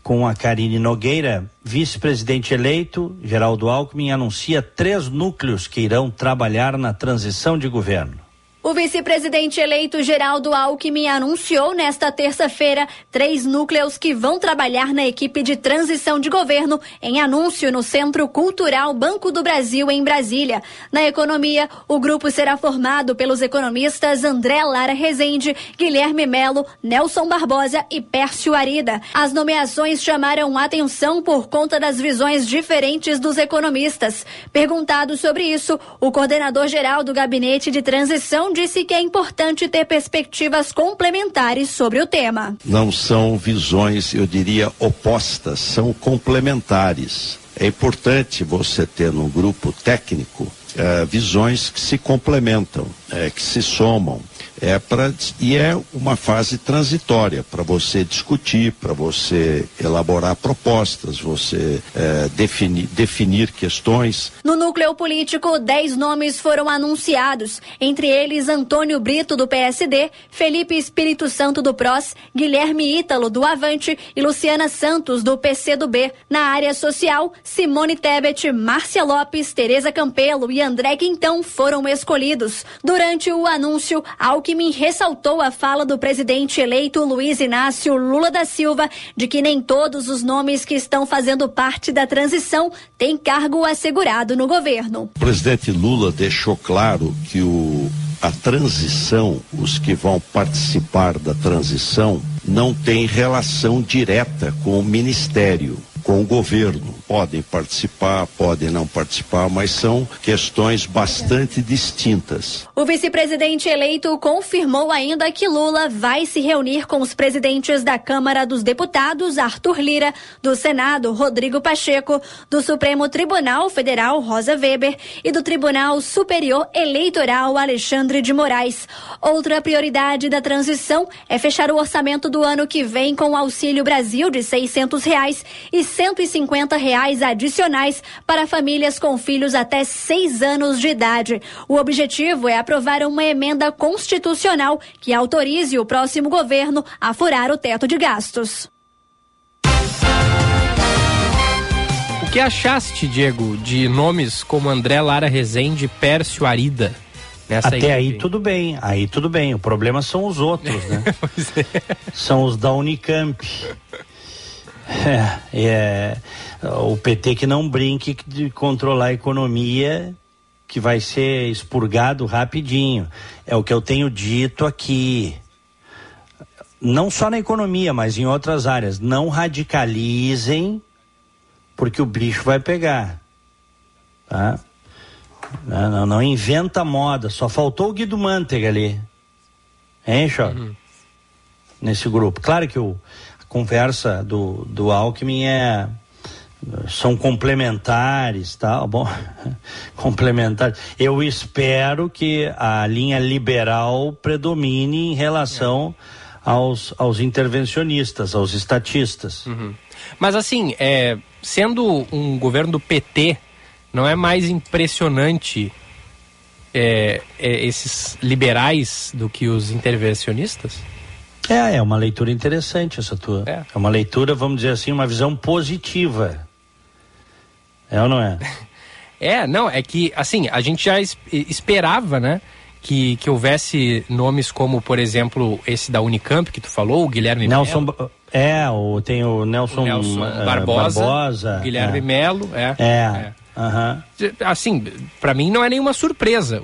com a Karine Nogueira, vice-presidente eleito, Geraldo Alckmin anuncia três núcleos que irão trabalhar na transição de governo. O vice-presidente eleito Geraldo Alckmin anunciou nesta terça-feira três núcleos que vão trabalhar na equipe de transição de governo em anúncio no Centro Cultural Banco do Brasil em Brasília. Na economia, o grupo será formado pelos economistas André Lara Rezende, Guilherme Melo, Nelson Barbosa e Pércio Arida. As nomeações chamaram atenção por conta das visões diferentes dos economistas. Perguntado sobre isso, o coordenador geral do Gabinete de Transição disse que é importante ter perspectivas complementares sobre o tema. Não são visões, eu diria, opostas, são complementares. É importante você ter no grupo técnico uh, visões que se complementam, uh, que se somam. É pra, e é uma fase transitória para você discutir, para você elaborar propostas, você é, definir, definir questões. No núcleo político, dez nomes foram anunciados, entre eles Antônio Brito, do PSD, Felipe Espírito Santo, do PROS, Guilherme Ítalo, do Avante e Luciana Santos, do PCdoB. Na área social, Simone Tebet, Márcia Lopes, Tereza Campelo e André Quintão foram escolhidos. Durante o anúncio, ao Alckmin ressaltou a fala do presidente eleito Luiz Inácio Lula da Silva de que nem todos os nomes que estão fazendo parte da transição têm cargo assegurado no governo. O presidente Lula deixou claro que o, a transição, os que vão participar da transição, não tem relação direta com o ministério com o governo. Podem participar, podem não participar, mas são questões bastante distintas. O vice-presidente eleito confirmou ainda que Lula vai se reunir com os presidentes da Câmara dos Deputados, Arthur Lira, do Senado, Rodrigo Pacheco, do Supremo Tribunal Federal, Rosa Weber, e do Tribunal Superior Eleitoral, Alexandre de Moraes. Outra prioridade da transição é fechar o orçamento do ano que vem com o Auxílio Brasil de 600 reais e 150 reais adicionais para famílias com filhos até seis anos de idade. O objetivo é aprovar uma emenda constitucional que autorize o próximo governo a furar o teto de gastos. O que achaste, Diego, de nomes como André Lara Rezende e Pércio Arida? Nessa Até aí tudo bem, aí tudo bem. O problema são os outros, né? é. São os da Unicamp. É, é, o PT que não brinque de controlar a economia, que vai ser expurgado rapidinho. É o que eu tenho dito aqui. Não só na economia, mas em outras áreas. Não radicalizem, porque o bicho vai pegar. Tá? Não, não, não inventa moda. Só faltou o Guido Mantega ali. Hein, Chó? Uhum. Nesse grupo. Claro que o conversa do, do Alckmin é são complementares, tá bom? complementares. Eu espero que a linha liberal predomine em relação aos, aos intervencionistas, aos estatistas. Uhum. Mas assim, é, sendo um governo do PT, não é mais impressionante é, é, esses liberais do que os intervencionistas? É, é uma leitura interessante essa tua. É. é uma leitura, vamos dizer assim, uma visão positiva. É ou não é? É, não, é que, assim, a gente já esperava, né? Que, que houvesse nomes como, por exemplo, esse da Unicamp que tu falou, o Guilherme Nelson. É, o, tem o Nelson, o Nelson uh, Barbosa, Barbosa, Guilherme é. Melo, é. É. é. Uhum. Assim, para mim não é nenhuma surpresa.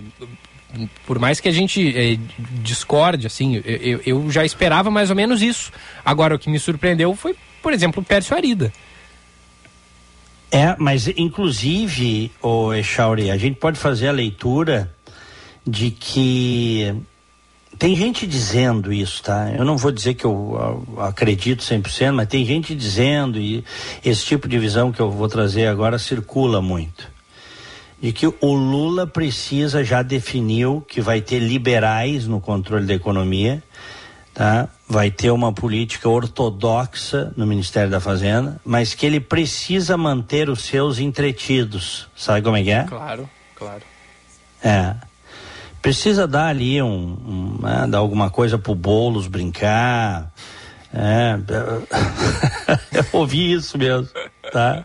Por mais que a gente eh, discorde, assim, eu, eu, já esperava mais ou menos isso. Agora, o que me surpreendeu foi, por exemplo, o Pércio Arida. É, mas inclusive, o Echauri, a gente pode fazer a leitura de que tem gente dizendo isso, tá? Eu não vou dizer que eu, eu acredito 100%, mas tem gente dizendo, e esse tipo de visão que eu vou trazer agora circula muito. De que o Lula precisa, já definiu que vai ter liberais no controle da economia, tá? Vai ter uma política ortodoxa no Ministério da Fazenda, mas que ele precisa manter os seus entretidos. Sabe como é que é? Claro, claro. É precisa dar ali um, um né, dar alguma coisa pro Bolos brincar. É, eu ouvi isso mesmo, tá?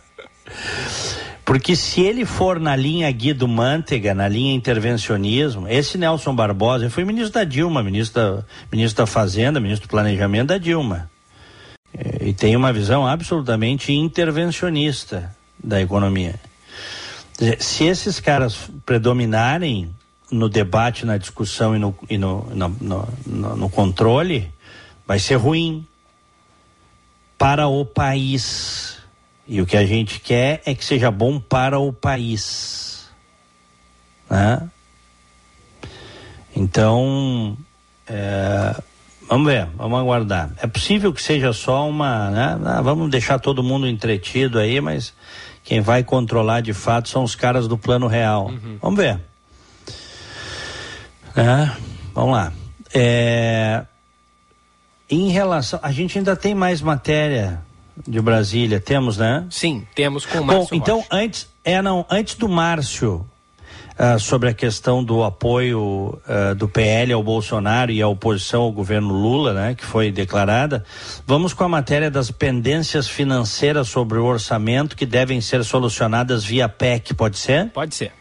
Porque se ele for na linha Guido Mantega, na linha intervencionismo, esse Nelson Barbosa foi ministro da Dilma, ministro da, ministro da Fazenda, ministro do Planejamento da Dilma. É, e tem uma visão absolutamente intervencionista da economia. Se esses caras predominarem no debate, na discussão e no, e no, no, no, no controle, vai ser ruim para o país. E o que a gente quer é que seja bom para o país. Né? Então, é, vamos ver, vamos aguardar. É possível que seja só uma. Né? Ah, vamos deixar todo mundo entretido aí, mas quem vai controlar de fato são os caras do plano real. Uhum. Vamos ver. É, vamos lá. É, em relação. A gente ainda tem mais matéria de Brasília, temos, né? Sim, temos com o Márcio. Bom, então, antes, é, não, antes do Márcio. Uh, sobre a questão do apoio uh, do PL ao Bolsonaro e a oposição ao governo Lula, né, que foi declarada, vamos com a matéria das pendências financeiras sobre o orçamento que devem ser solucionadas via PEC, pode ser? Pode ser.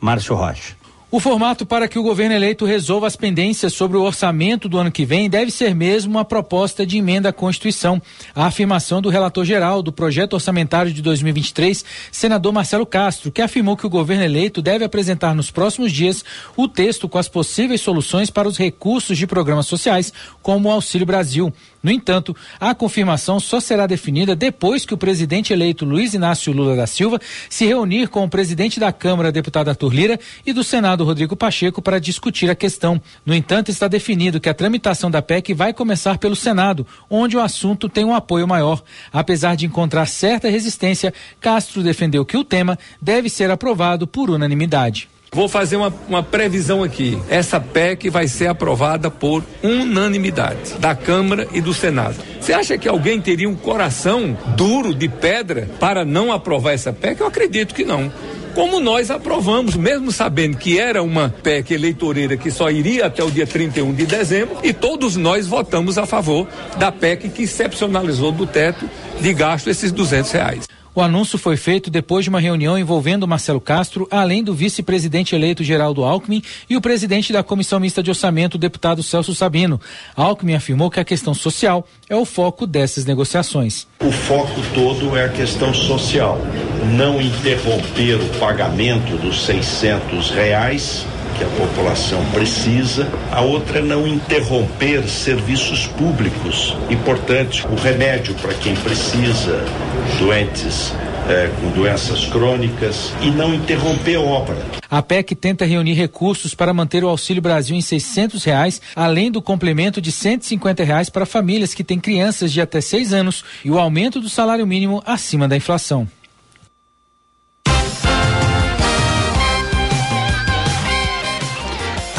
Márcio Rocha. O formato para que o governo eleito resolva as pendências sobre o orçamento do ano que vem deve ser mesmo uma proposta de emenda à Constituição. A afirmação do relator geral do projeto orçamentário de 2023, senador Marcelo Castro, que afirmou que o governo eleito deve apresentar nos próximos dias o texto com as possíveis soluções para os recursos de programas sociais, como o Auxílio Brasil. No entanto, a confirmação só será definida depois que o presidente eleito Luiz Inácio Lula da Silva se reunir com o presidente da Câmara, deputado Arthur Lira, e do Senado, Rodrigo Pacheco, para discutir a questão. No entanto, está definido que a tramitação da PEC vai começar pelo Senado, onde o assunto tem um apoio maior. Apesar de encontrar certa resistência, Castro defendeu que o tema deve ser aprovado por unanimidade. Vou fazer uma, uma previsão aqui. Essa PEC vai ser aprovada por unanimidade da Câmara e do Senado. Você acha que alguém teria um coração duro de pedra para não aprovar essa PEC? Eu acredito que não como nós aprovamos, mesmo sabendo que era uma PEC eleitoreira que só iria até o dia 31 de dezembro, e todos nós votamos a favor da PEC que excepcionalizou do teto de gasto esses 200 reais. O anúncio foi feito depois de uma reunião envolvendo Marcelo Castro, além do vice-presidente eleito Geraldo Alckmin e o presidente da Comissão Mista de Orçamento, deputado Celso Sabino. Alckmin afirmou que a questão social é o foco dessas negociações. O foco todo é a questão social. Não interromper o pagamento dos 600 reais que a população precisa, a outra é não interromper serviços públicos importantes, o remédio para quem precisa, doentes é, com doenças crônicas e não interromper a obra. A PEC tenta reunir recursos para manter o Auxílio Brasil em 600 reais, além do complemento de 150 reais para famílias que têm crianças de até 6 anos e o aumento do salário mínimo acima da inflação.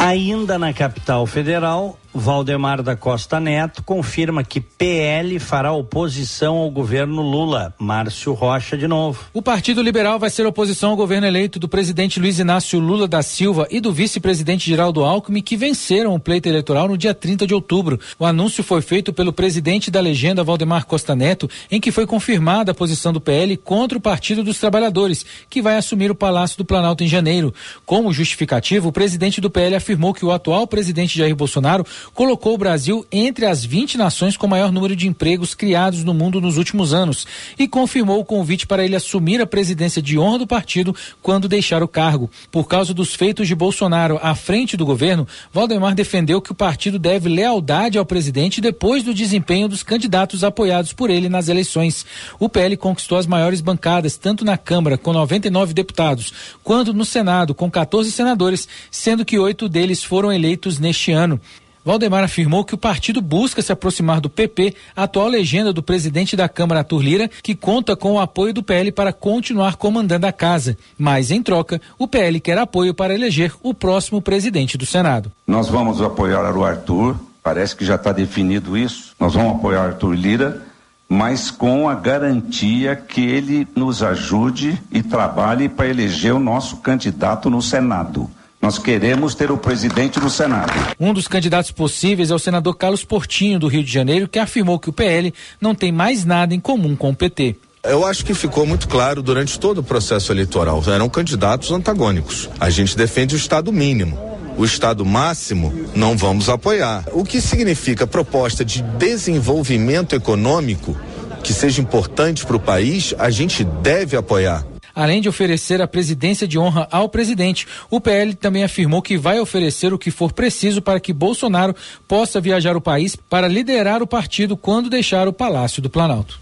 Ainda na capital federal, Valdemar da Costa Neto confirma que PL fará oposição ao governo Lula. Márcio Rocha de novo. O Partido Liberal vai ser oposição ao governo eleito do presidente Luiz Inácio Lula da Silva e do vice-presidente Geraldo Alckmin, que venceram o pleito eleitoral no dia 30 de outubro. O anúncio foi feito pelo presidente da legenda Valdemar Costa Neto, em que foi confirmada a posição do PL contra o Partido dos Trabalhadores, que vai assumir o Palácio do Planalto em janeiro. Como justificativo, o presidente do PL afirmou que o atual presidente Jair Bolsonaro colocou o Brasil entre as 20 nações com maior número de empregos criados no mundo nos últimos anos e confirmou o convite para ele assumir a presidência de honra do partido quando deixar o cargo. Por causa dos feitos de Bolsonaro à frente do governo, Valdemar defendeu que o partido deve lealdade ao presidente depois do desempenho dos candidatos apoiados por ele nas eleições. O PL conquistou as maiores bancadas, tanto na Câmara, com 99 deputados, quanto no Senado, com 14 senadores, sendo que oito deles foram eleitos neste ano. Valdemar afirmou que o partido busca se aproximar do PP, atual legenda do presidente da Câmara, Arthur Lira, que conta com o apoio do PL para continuar comandando a casa. Mas, em troca, o PL quer apoio para eleger o próximo presidente do Senado. Nós vamos apoiar o Arthur, parece que já está definido isso. Nós vamos apoiar o Arthur Lira, mas com a garantia que ele nos ajude e trabalhe para eleger o nosso candidato no Senado. Nós queremos ter o presidente do Senado. Um dos candidatos possíveis é o senador Carlos Portinho, do Rio de Janeiro, que afirmou que o PL não tem mais nada em comum com o PT. Eu acho que ficou muito claro durante todo o processo eleitoral. Eram candidatos antagônicos. A gente defende o Estado mínimo. O Estado máximo não vamos apoiar. O que significa proposta de desenvolvimento econômico que seja importante para o país, a gente deve apoiar. Além de oferecer a presidência de honra ao presidente, o PL também afirmou que vai oferecer o que for preciso para que Bolsonaro possa viajar o país para liderar o partido quando deixar o Palácio do Planalto.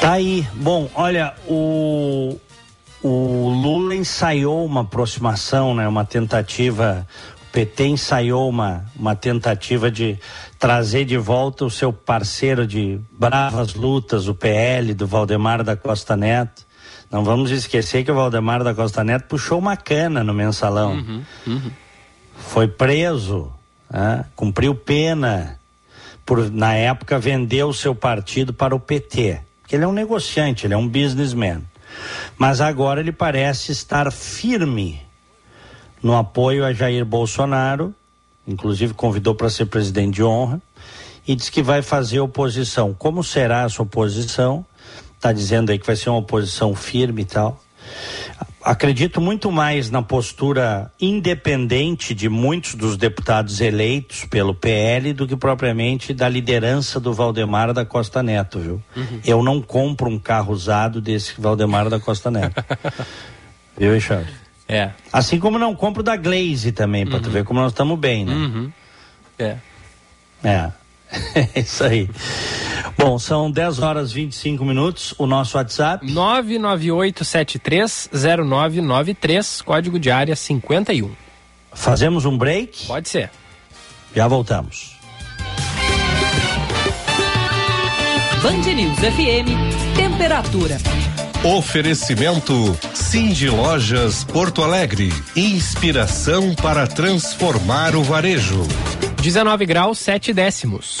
Tá aí. Bom, olha, o, o Lula ensaiou uma aproximação, né, uma tentativa PT ensaiou uma, uma tentativa de trazer de volta o seu parceiro de bravas lutas, o PL, do Valdemar da Costa Neto. Não vamos esquecer que o Valdemar da Costa Neto puxou uma cana no mensalão. Uhum, uhum. Foi preso, né? cumpriu pena, por na época vendeu o seu partido para o PT. Porque ele é um negociante, ele é um businessman. Mas agora ele parece estar firme no apoio a Jair Bolsonaro, inclusive convidou para ser presidente de honra, e diz que vai fazer oposição. Como será essa oposição? Está dizendo aí que vai ser uma oposição firme e tal. Acredito muito mais na postura independente de muitos dos deputados eleitos pelo PL do que propriamente da liderança do Valdemar da Costa Neto, viu? Uhum. Eu não compro um carro usado desse Valdemar da Costa Neto. viu, Richard? É. Assim como não compro da Glaze também, para uhum. tu ver como nós estamos bem, né? Uhum. É. É. É isso aí. Bom, são 10 horas 25 minutos. O nosso WhatsApp: 998730993, código de área 51. Fazemos um break? Pode ser. Já voltamos. Band News FM, temperatura. Oferecimento Cindy Lojas Porto Alegre. Inspiração para transformar o varejo. 19 graus 7 décimos.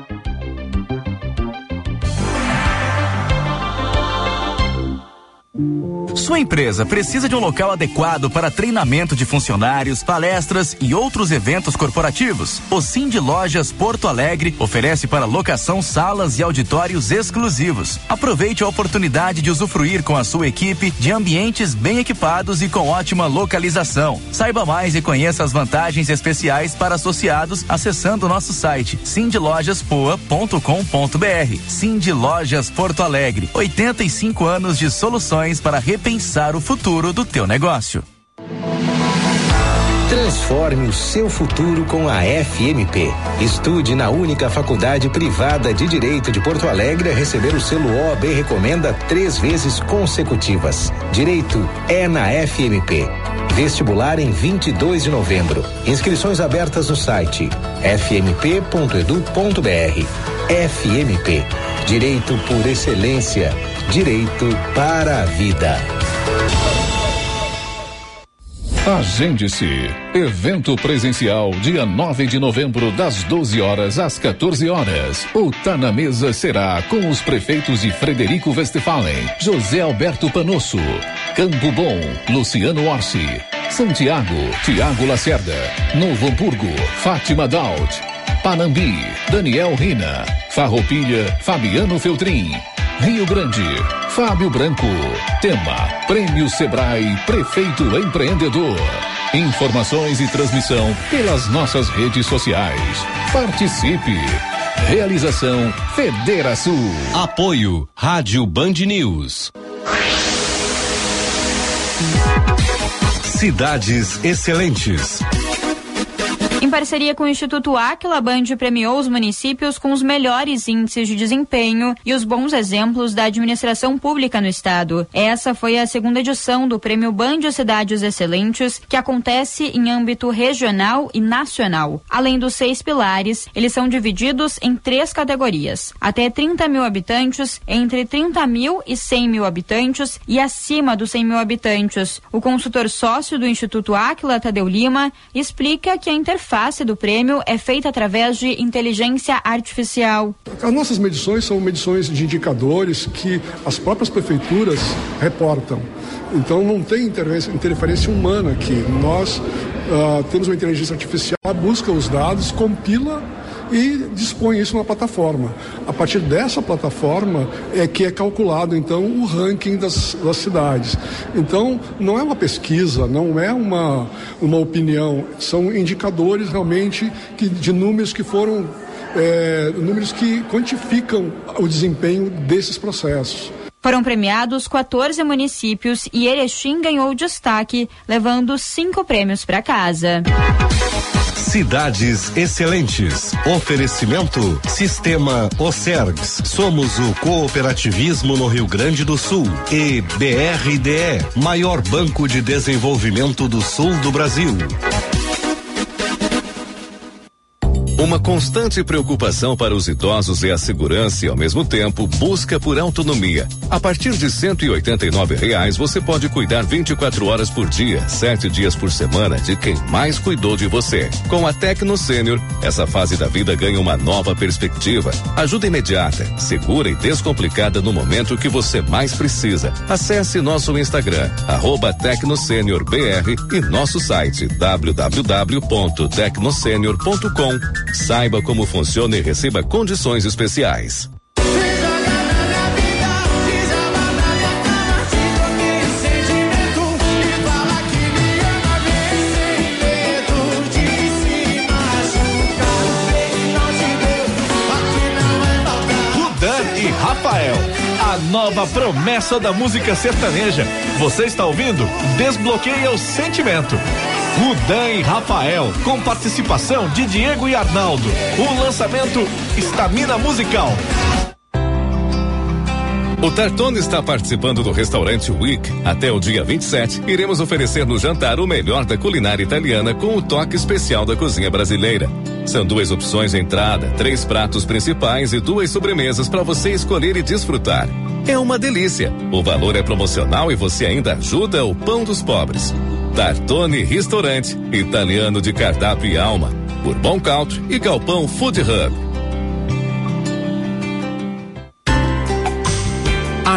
Sua empresa precisa de um local adequado para treinamento de funcionários, palestras e outros eventos corporativos. O Cindy Lojas Porto Alegre oferece para locação salas e auditórios exclusivos. Aproveite a oportunidade de usufruir com a sua equipe de ambientes bem equipados e com ótima localização. Saiba mais e conheça as vantagens especiais para associados acessando nosso site cindylojaspoa.com.br. Cindy Lojas Porto Alegre, 85 anos de soluções para repensar o futuro do teu negócio. Transforme o seu futuro com a FMP. Estude na única faculdade privada de Direito de Porto Alegre a receber o selo OAB Recomenda três vezes consecutivas. Direito é na FMP. Vestibular em 22 de novembro. Inscrições abertas no site fmp.edu.br. FMP. Direito por excelência. Direito para a vida. Agende-se. Evento presencial, dia 9 de novembro, das 12 horas às 14 horas. O Tá na Mesa será com os prefeitos de Frederico Westphalen, José Alberto Panosso, Campo Bom, Luciano Orsi, Santiago, Tiago Lacerda, Novo Hamburgo, Fátima Daut, Panambi, Daniel Rina, Farroupilha, Fabiano Feltrin, Rio Grande, Fábio Branco. Tema: Prêmio Sebrae Prefeito Empreendedor. Informações e transmissão pelas nossas redes sociais. Participe. Realização Federação. Apoio Rádio Band News. Cidades Excelentes. Em parceria com o Instituto Aquila, a Band premiou os municípios com os melhores índices de desempenho e os bons exemplos da administração pública no estado. Essa foi a segunda edição do Prêmio Band Cidades Excelentes, que acontece em âmbito regional e nacional. Além dos seis pilares, eles são divididos em três categorias: até 30 mil habitantes, entre 30 mil e 100 mil habitantes e acima dos 100 mil habitantes. O consultor sócio do Instituto Aquila, Tadeu Lima, explica que a interface interface do prêmio é feita através de inteligência artificial. As nossas medições são medições de indicadores que as próprias prefeituras reportam. Então não tem interferência humana aqui. Nós uh, temos uma inteligência artificial, busca os dados, compila e dispõe isso numa plataforma. A partir dessa plataforma é que é calculado então o ranking das, das cidades. Então não é uma pesquisa, não é uma, uma opinião, são indicadores realmente que, de números que foram é, números que quantificam o desempenho desses processos. Foram premiados 14 municípios e Erechim ganhou destaque, levando cinco prêmios para casa. Cidades Excelentes. Oferecimento Sistema Ocergs. Somos o cooperativismo no Rio Grande do Sul. E BRDE, maior banco de desenvolvimento do sul do Brasil. Uma constante preocupação para os idosos é a segurança e, ao mesmo tempo, busca por autonomia. A partir de R$ reais, você pode cuidar 24 horas por dia, sete dias por semana de quem mais cuidou de você. Com a Tecno Sênior, essa fase da vida ganha uma nova perspectiva. Ajuda imediata, segura e descomplicada no momento que você mais precisa. Acesse nosso Instagram, arroba BR e nosso site www.tecnosenior.com Saiba como funciona e receba condições especiais. Rafael, a nova promessa da música sertaneja. Você está ouvindo? Desbloqueia o sentimento. Rudan e Rafael, com participação de Diego e Arnaldo. O lançamento Estamina Musical. O Tartone está participando do restaurante Week. Até o dia 27, iremos oferecer no jantar o melhor da culinária italiana com o toque especial da cozinha brasileira. São duas opções de entrada, três pratos principais e duas sobremesas para você escolher e desfrutar. É uma delícia. O valor é promocional e você ainda ajuda o pão dos pobres. Tartone Restaurante, italiano de cardápio e alma. Bourbon Country e Galpão Food Hub.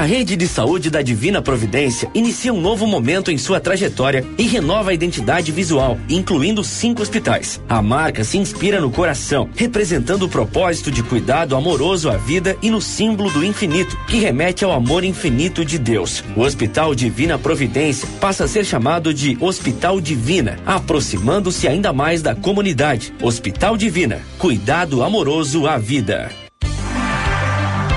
A rede de saúde da Divina Providência inicia um novo momento em sua trajetória e renova a identidade visual, incluindo cinco hospitais. A marca se inspira no coração, representando o propósito de cuidado amoroso à vida e no símbolo do infinito, que remete ao amor infinito de Deus. O Hospital Divina Providência passa a ser chamado de Hospital Divina, aproximando-se ainda mais da comunidade. Hospital Divina, cuidado amoroso à vida.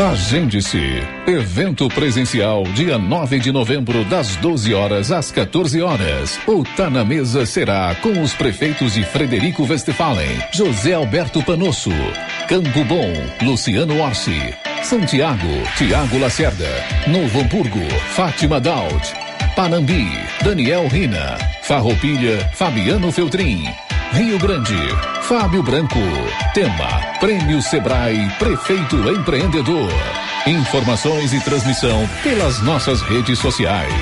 Agende-se. Evento presencial, dia 9 de novembro, das 12 horas às 14 horas. O Tá na Mesa será com os prefeitos de Frederico Westphalen, José Alberto Panosso, Campo Bom, Luciano Orsi, Santiago, Tiago Lacerda, Novo Hamburgo, Fátima Daut, Panambi, Daniel Rina, Farroupilha, Fabiano Feltrin. Rio Grande, Fábio Branco. Tema: Prêmio Sebrae Prefeito Empreendedor. Informações e transmissão pelas nossas redes sociais.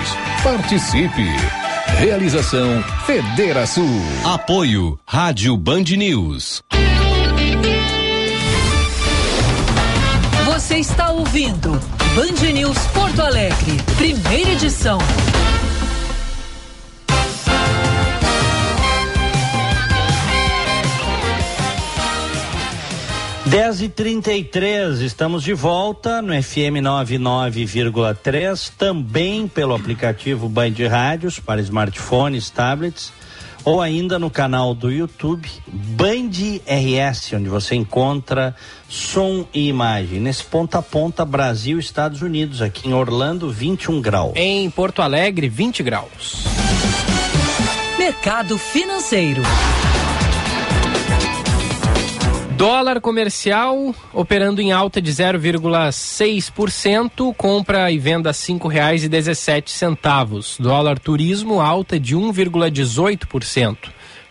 Participe. Realização Federação. Apoio Rádio Band News. Você está ouvindo Band News Porto Alegre, primeira edição. 10 e 33 estamos de volta no FM 99,3, também pelo aplicativo Band Rádios para smartphones, tablets, ou ainda no canal do YouTube Band RS, onde você encontra som e imagem. Nesse ponta a ponta, Brasil, Estados Unidos, aqui em Orlando, 21 graus. Em Porto Alegre, 20 graus. Mercado financeiro. Dólar comercial operando em alta de 0,6%, compra e venda dezessete centavos. Dólar turismo alta de 1,18%,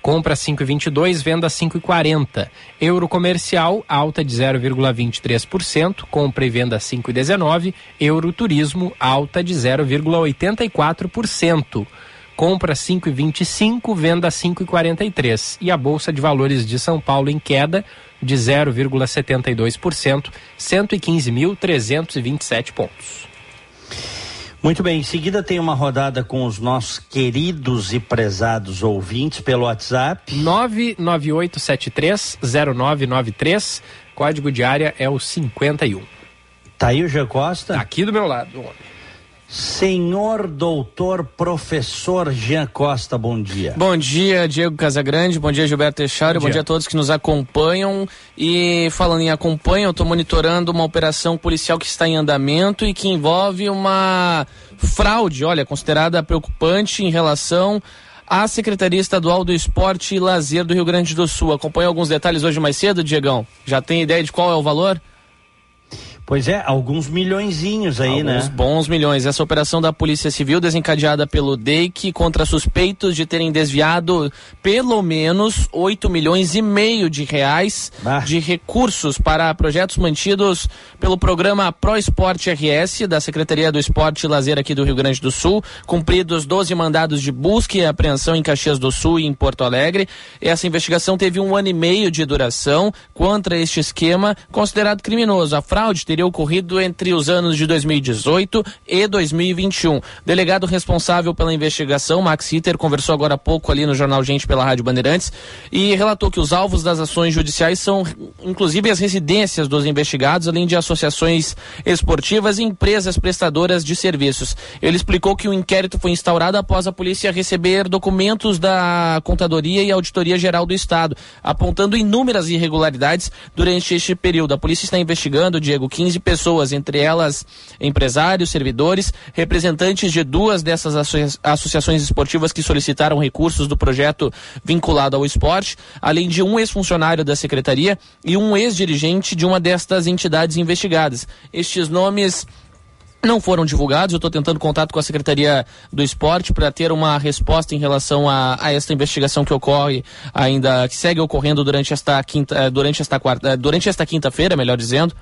compra 5,22, venda 5,40. Euro comercial alta de 0,23%, compra e venda 5,19. Euro turismo alta de 0,84% compra 5,25, venda 5,43. E a Bolsa de Valores de São Paulo em queda de 0,72%, 115.327 pontos. Muito bem, em seguida tem uma rodada com os nossos queridos e prezados ouvintes pelo WhatsApp. 998730993, código de área é o 51. Tá aí o Jean Costa? Tá aqui do meu lado, homem. Senhor doutor professor Jean Costa, bom dia. Bom dia, Diego Casagrande, bom dia, Gilberto Teixeira, bom, bom dia. a todos que nos acompanham. E falando em acompanham, eu estou monitorando uma operação policial que está em andamento e que envolve uma fraude, olha, considerada preocupante em relação à Secretaria Estadual do Esporte e Lazer do Rio Grande do Sul. Acompanhou alguns detalhes hoje mais cedo, Diegão? Já tem ideia de qual é o valor? Pois é, alguns milhõeszinhos aí, alguns né? Alguns bons milhões. Essa operação da Polícia Civil desencadeada pelo DEIC contra suspeitos de terem desviado pelo menos 8 milhões e meio de reais bah. de recursos para projetos mantidos pelo programa Pro Esporte RS da Secretaria do Esporte e Lazer aqui do Rio Grande do Sul, cumpridos 12 mandados de busca e apreensão em Caxias do Sul e em Porto Alegre. Essa investigação teve um ano e meio de duração contra este esquema considerado criminoso. A fraude teria teria ocorrido entre os anos de 2018 e 2021. Delegado responsável pela investigação, Max Hitter, conversou agora há pouco ali no Jornal Gente pela Rádio Bandeirantes e relatou que os alvos das ações judiciais são, inclusive, as residências dos investigados, além de associações esportivas e empresas prestadoras de serviços. Ele explicou que o inquérito foi instaurado após a polícia receber documentos da Contadoria e Auditoria Geral do Estado, apontando inúmeras irregularidades durante este período. A polícia está investigando, Diego, 15 15 pessoas, entre elas empresários, servidores, representantes de duas dessas associa associações esportivas que solicitaram recursos do projeto vinculado ao esporte, além de um ex-funcionário da secretaria e um ex-dirigente de uma destas entidades investigadas. Estes nomes não foram divulgados. Eu estou tentando contato com a Secretaria do Esporte para ter uma resposta em relação a, a, esta investigação que ocorre ainda, que segue ocorrendo durante esta quinta, eh, durante esta quarta, eh, durante esta quinta-feira, melhor dizendo,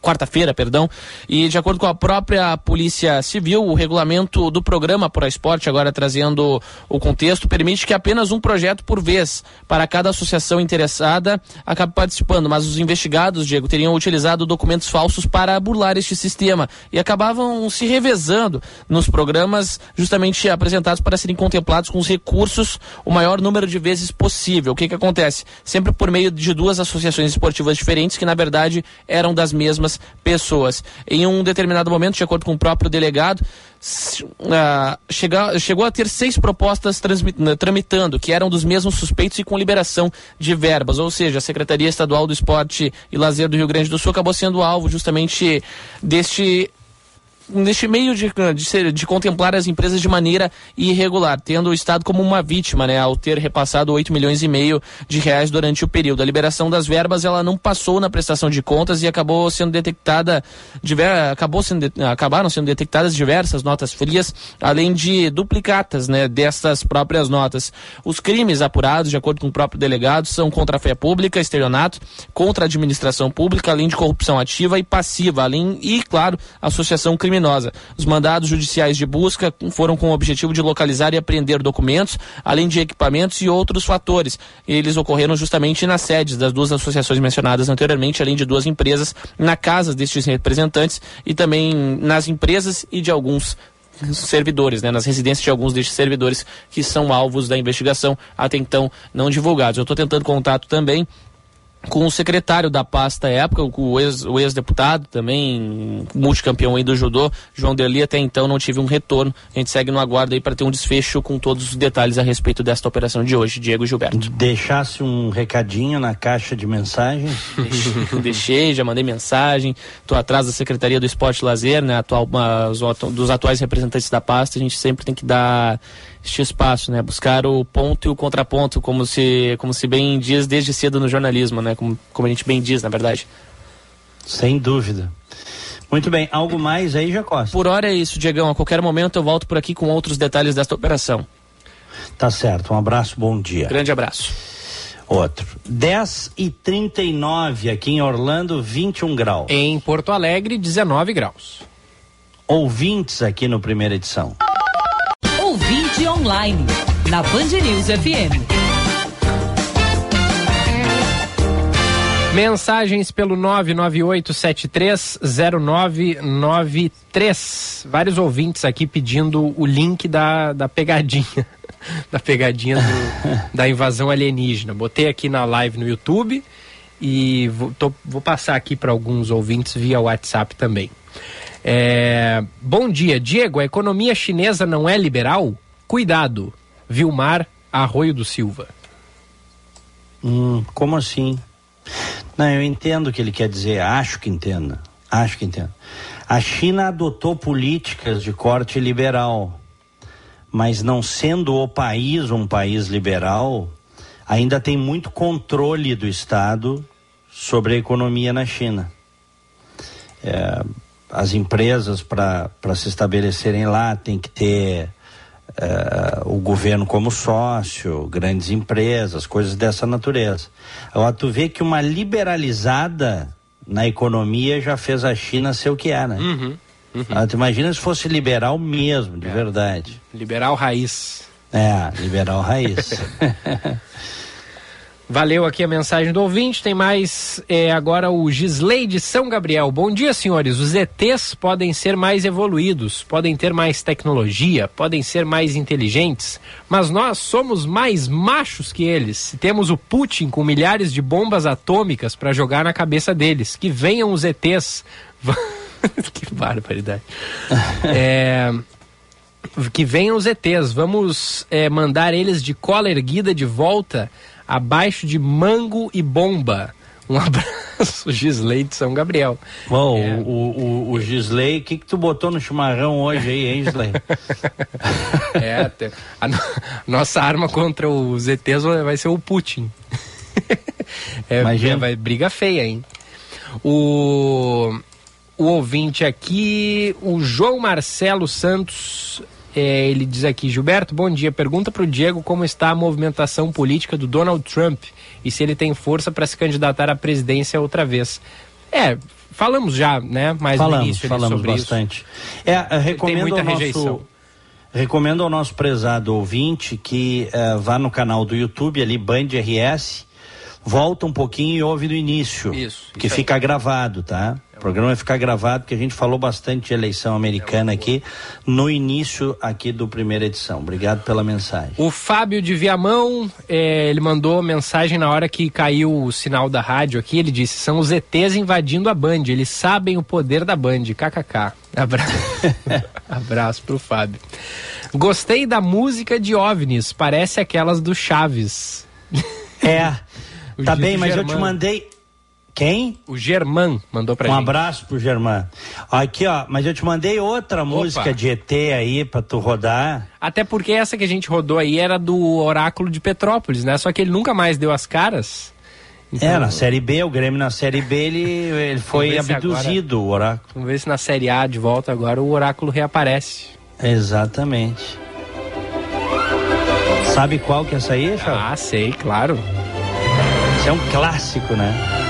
quarta-feira, perdão, e de acordo com a própria Polícia Civil, o regulamento do programa Pro Esporte, agora trazendo o contexto, permite que apenas um projeto por vez para cada associação interessada acabe participando, mas os investigados, Diego, teriam utilizado documentos falsos para burlar este sistema e acabavam se revezando nos programas justamente apresentados para serem contemplados com os recursos o maior número de vezes possível. O que que acontece? Sempre por meio de duas associações esportivas diferentes que na verdade eram das mesmas pessoas. Em um determinado momento, de acordo com o próprio delegado, uh, chega, chegou a ter seis propostas tramitando, que eram dos mesmos suspeitos e com liberação de verbas. Ou seja, a Secretaria Estadual do Esporte e Lazer do Rio Grande do Sul acabou sendo alvo justamente deste neste meio de, de, ser, de contemplar as empresas de maneira irregular, tendo o Estado como uma vítima, né, ao ter repassado 8 milhões e meio de reais durante o período. A liberação das verbas, ela não passou na prestação de contas e acabou sendo detectada, diver, acabou sendo, acabaram sendo detectadas diversas notas frias, além de duplicatas, né, dessas próprias notas. Os crimes apurados, de acordo com o próprio delegado, são contra a fé pública, estelionato, contra a administração pública, além de corrupção ativa e passiva, além, e, claro, associação criminosa criminosa. Os mandados judiciais de busca foram com o objetivo de localizar e apreender documentos, além de equipamentos e outros fatores. Eles ocorreram justamente nas sedes das duas associações mencionadas anteriormente, além de duas empresas, na casa destes representantes e também nas empresas e de alguns servidores, né, nas residências de alguns destes servidores que são alvos da investigação, até então não divulgados. Eu estou tentando contato também com o secretário da pasta à época, o ex-deputado, ex também multicampeão aí do judô, João Derli, até então não tive um retorno. A gente segue no aguardo aí para ter um desfecho com todos os detalhes a respeito desta operação de hoje, Diego Gilberto. Deixasse um recadinho na caixa de mensagens? Deixei, já mandei mensagem. Estou atrás da Secretaria do Esporte e Lazer, né, atual, uma, dos atuais representantes da pasta. A gente sempre tem que dar este espaço, né? Buscar o ponto e o contraponto, como se, como se bem diz desde cedo no jornalismo, né? Como, como a gente bem diz, na verdade. Sem dúvida. Muito bem, algo mais aí, Jacó? Por hora é isso, Diegão. A qualquer momento eu volto por aqui com outros detalhes desta operação. Tá certo, um abraço, bom dia. Grande abraço. Outro. 10 e 39 aqui em Orlando, 21 graus. Em Porto Alegre, 19 graus. Ouvintes aqui no primeira edição ouvinte online, na Band News FM. Mensagens pelo 998730993. Vários ouvintes aqui pedindo o link da, da pegadinha. da pegadinha do, da invasão alienígena. Botei aqui na live no YouTube e vou, tô, vou passar aqui para alguns ouvintes via WhatsApp também. É, bom dia, Diego. A economia chinesa não é liberal? Cuidado. Vilmar Arroio do Silva. Hum, como assim? Não, eu entendo o que ele quer dizer. Acho que entenda. Acho que entendo. A China adotou políticas de corte liberal, mas não sendo o país um país liberal, ainda tem muito controle do Estado sobre a economia na China. É, as empresas para se estabelecerem lá têm que ter uh, o governo como sócio, grandes empresas, coisas dessa natureza. Agora tu vê que uma liberalizada na economia já fez a China ser o que é, né? Uhum, uhum. Ah, tu imagina se fosse liberal mesmo, de é. verdade. Liberal raiz. É, liberal raiz. Valeu aqui a mensagem do ouvinte. Tem mais é, agora o Gisley de São Gabriel. Bom dia, senhores. Os ETs podem ser mais evoluídos, podem ter mais tecnologia, podem ser mais inteligentes, mas nós somos mais machos que eles. Temos o Putin com milhares de bombas atômicas para jogar na cabeça deles. Que venham os ETs. que barbaridade. é que venham os ETs. Vamos é, mandar eles de cola erguida de volta abaixo de Mango e Bomba. Um abraço, Gisley de São Gabriel. Bom, é. o, o, o Gisley, o que, que tu botou no chimarrão hoje aí, hein, Gisley? é, a, nossa arma contra os ETs vai ser o Putin. é, Imagina. vai briga feia, hein? O, o ouvinte aqui, o João Marcelo Santos é, ele diz aqui, Gilberto, bom dia. Pergunta para o Diego como está a movimentação política do Donald Trump e se ele tem força para se candidatar à presidência outra vez. É, falamos já, né? Mais falamos, início falamos sobre bastante. isso. É, eu recomendo muita ao nosso rejeição. recomendo ao nosso prezado ouvinte que eh, vá no canal do YouTube ali Band RS, volta um pouquinho e ouve do início, Isso, que fica gravado, tá? O programa vai ficar gravado porque a gente falou bastante de eleição americana aqui no início aqui do primeira edição. Obrigado pela mensagem. O Fábio de Viamão, eh, ele mandou mensagem na hora que caiu o sinal da rádio aqui. Ele disse: são os ETs invadindo a Band. Eles sabem o poder da Band. KKK. Abra... Abraço pro Fábio. Gostei da música de OVNIs. Parece aquelas do Chaves. É. Tá bem, mas eu te Germano. mandei. Quem? O Germán mandou pra um gente. abraço pro Germán. Aqui, ó, mas eu te mandei outra música de ET aí pra tu rodar. Até porque essa que a gente rodou aí era do Oráculo de Petrópolis, né? Só que ele nunca mais deu as caras. Então, É, na Série B, o Grêmio na Série B, ele, ele foi abduzido, o oráculo. Vamos ver se na Série A de volta agora o Oráculo reaparece. Exatamente. Sabe qual que é essa aí, Chau? Ah, sei, claro. Isso é um clássico, né?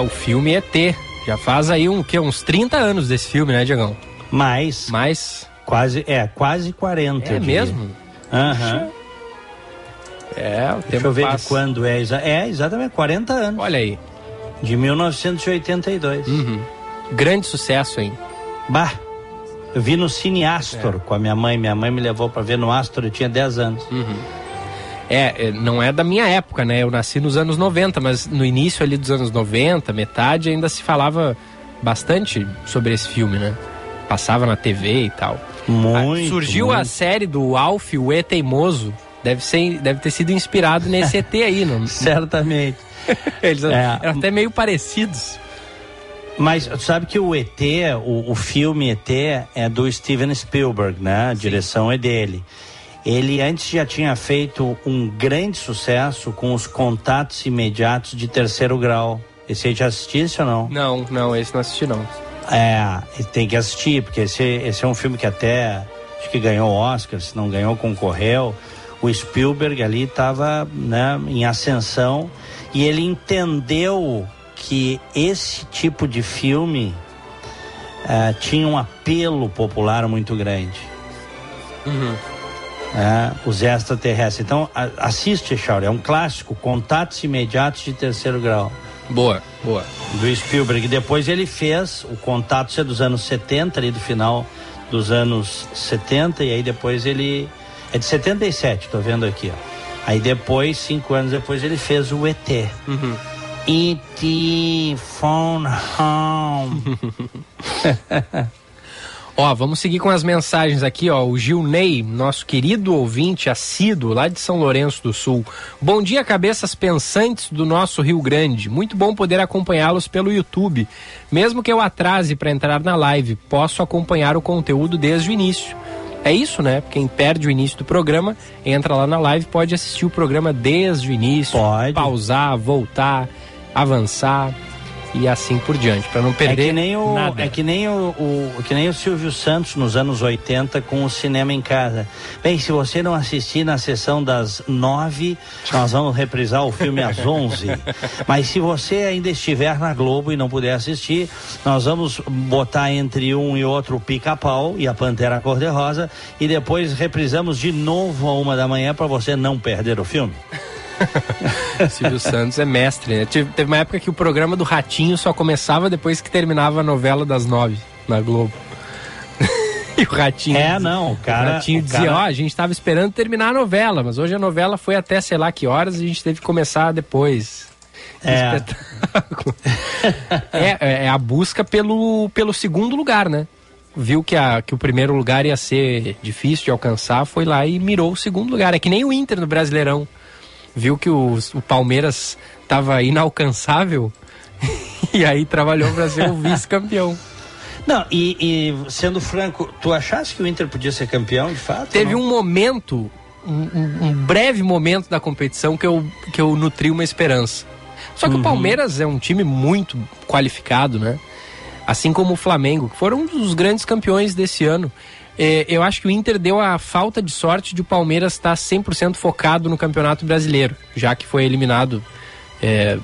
O filme ET. Já faz aí um, que, uns 30 anos desse filme, né, Diegão? Mais. Mais. Quase, é, quase 40. É mesmo? Aham. É, o Deixa tempo eu ver passa. de quando é. É, exatamente, 40 anos. Olha aí. De 1982. Uhum. Grande sucesso, hein? Bah, eu vi no Cine Astor com a minha mãe. Minha mãe me levou pra ver no Astor, eu tinha 10 anos. É, é, não é da minha época, né? Eu nasci nos anos 90, mas no início ali dos anos 90, metade, ainda se falava bastante sobre esse filme, né? Passava na TV e tal. Muito. Ah, surgiu a muito. série do Alf, o E Teimoso. Deve, ser, deve ter sido inspirado nesse ET aí, não? Certamente. Eles É. eram até meio parecidos. Mas sabe que o ET, o, o filme ET é do Steven Spielberg, né? A direção é dele. Ele antes já tinha feito um grande sucesso com os contatos imediatos de terceiro grau. Esse aí já assistisse ou não? Não, não, esse não assisti não. É, tem que assistir, porque esse, esse é um filme que até acho que ganhou Oscar, se não ganhou, concorreu. O Spielberg ali estava né, em ascensão e ele entendeu que esse tipo de filme eh, tinha um apelo popular muito grande. É, os extraterrestres. Então, a- assiste, Shauri, é um clássico, Contatos Imediatos de Terceiro Grau. Boa, boa. Do Spielberg. Depois ele fez o Contatos é dos anos 70, ali do final dos anos 70, e aí depois ele. É de 77, tô vendo aqui, ó. Aí depois, cinco anos depois, ele fez o ET. Uhum. E.T. Phone Home. Ó, vamos seguir com as mensagens aqui, ó. O Gil Ney, nosso querido ouvinte assíduo lá de São Lourenço do Sul. Bom dia, cabeças pensantes do nosso Rio Grande. Muito bom poder acompanhá-los pelo YouTube. Mesmo que eu atrase para entrar na live, posso acompanhar o conteúdo desde o início. É isso, né? Quem perde o início do programa, entra lá na live, pode assistir o programa desde o início, Pode. pausar, voltar, avançar e assim por diante, para não É perder que nem o, nada. é que nem o, o- que nem o Silvio Santos nos anos 80 com o cinema em casa. Bem, se você não assistir na sessão das nove, nós vamos reprisar o filme às onze. Mas se você ainda estiver na Globo e não puder assistir, nós vamos botar entre um e outro o Pica-Pau e a Pantera Cor-de-Rosa e depois reprisamos de novo a uma da manhã para você não perder o filme. Silvio Santos é mestre, né? Teve uma época que o programa do Ratinho só começava depois que terminava a novela das nove na Globo. e o Ratinho. É, não, o cara- O Ratinho o dizia: cara- Ó, a gente tava esperando terminar a novela, mas hoje a novela foi até sei lá que horas e a gente teve que começar depois. É. Espetáculo. é, é- é a busca pelo, pelo segundo lugar, né? Viu que, a, que o primeiro lugar ia ser difícil de alcançar, foi lá e mirou o segundo lugar. É que nem o Inter no Brasileirão. Viu que o, o Palmeiras estava inalcançável e aí trabalhou para ser o vice-campeão. Não, e, e, sendo franco, tu achaste que o Inter podia ser campeão, de fato? Teve um momento, um, um, breve momento da competição que eu, que eu nutri uma esperança. Só que uhum. o Palmeiras é um time muito qualificado, né? Assim como o Flamengo, que foram um dos grandes campeões desse ano. É, eu acho que o Inter deu a falta de sorte de o Palmeiras estar 100% focado no Campeonato Brasileiro, já que foi eliminado é,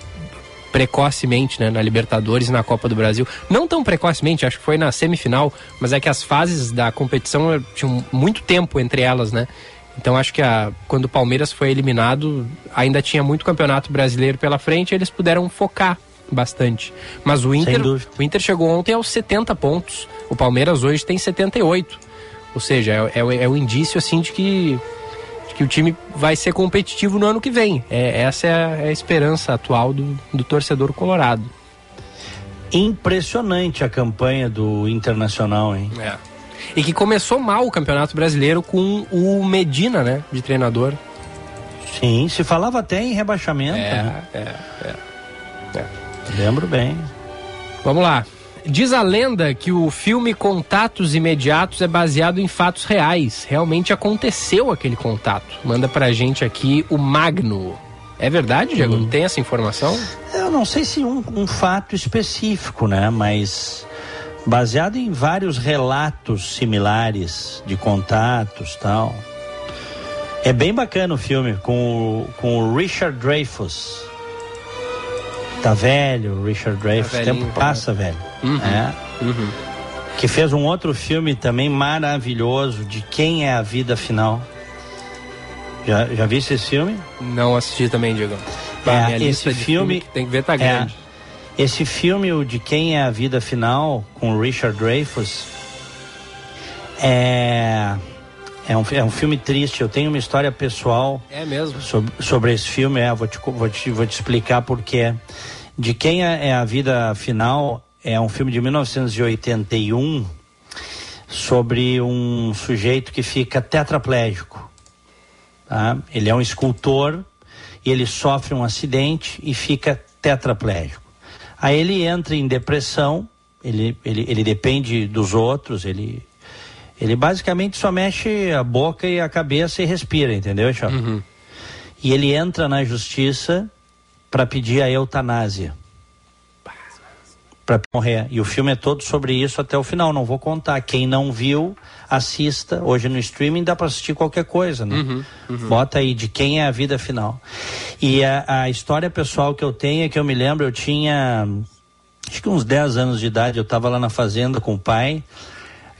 precocemente né, na Libertadores e na Copa do Brasil. Não tão precocemente, acho que foi na semifinal, mas é que as fases da competição tinham muito tempo entre elas, né? Então acho que a, quando o Palmeiras foi eliminado, ainda tinha muito campeonato brasileiro pela frente, eles puderam focar bastante. Mas o Inter, o Inter chegou ontem aos 70 pontos. O Palmeiras hoje tem 78. Ou seja, é, é, é o indício assim de que que o time vai ser competitivo no ano que vem. É, essa é a, é a esperança atual do, do torcedor colorado. Impressionante a campanha do Internacional, hein? É. E que começou mal o Campeonato Brasileiro com o Medina, né, de treinador. Sim, se falava até em rebaixamento. É, né? é, é, é. Lembro bem. Vamos lá. Diz a lenda que o filme Contatos Imediatos é baseado em fatos reais. Realmente aconteceu aquele contato. Manda pra gente aqui o Magno. É verdade, Diego? Hum. Tem essa informação? Eu não sei se um, um fato específico, né? Mas baseado em vários relatos similares de contatos tal. É bem bacana o filme, com, com o Richard Dreyfuss. Tá velho, Richard Dreyfuss. Tá o tempo passa, velho. Uhum. É. Uhum. Que fez um outro filme também maravilhoso de Quem é a Vida Final. Já, já viste esse filme? Não assisti também, Diego. É, esse filme, filme tem que ver tá grande. É, esse filme, o de Quem é a Vida Final, com Richard Dreyfuss, é é um, é um filme triste. Eu tenho uma história pessoal. É mesmo? Sobre, sobre esse filme. É, vou te, vou te, vou te explicar porquê. De quem é, é a vida final? É um filme de 1981 sobre um sujeito que fica tetraplégico. Tá? Ele é um escultor e ele sofre um acidente e fica tetraplégico. Aí ele entra em depressão, ele, ele, ele depende dos outros, ele ele basicamente só mexe a boca e a cabeça e respira, entendeu, Chapa? Uhum. E ele entra na justiça para pedir a eutanásia. Para morrer. E o filme é todo sobre isso até o final. Não vou contar. Quem não viu, assista. Hoje no streaming dá para assistir qualquer coisa, né? Uhum, uhum. Bota aí de quem é a vida final. E a, a história pessoal que eu tenho é que eu me lembro, eu tinha acho que uns 10 anos de idade, eu estava lá na fazenda com o pai.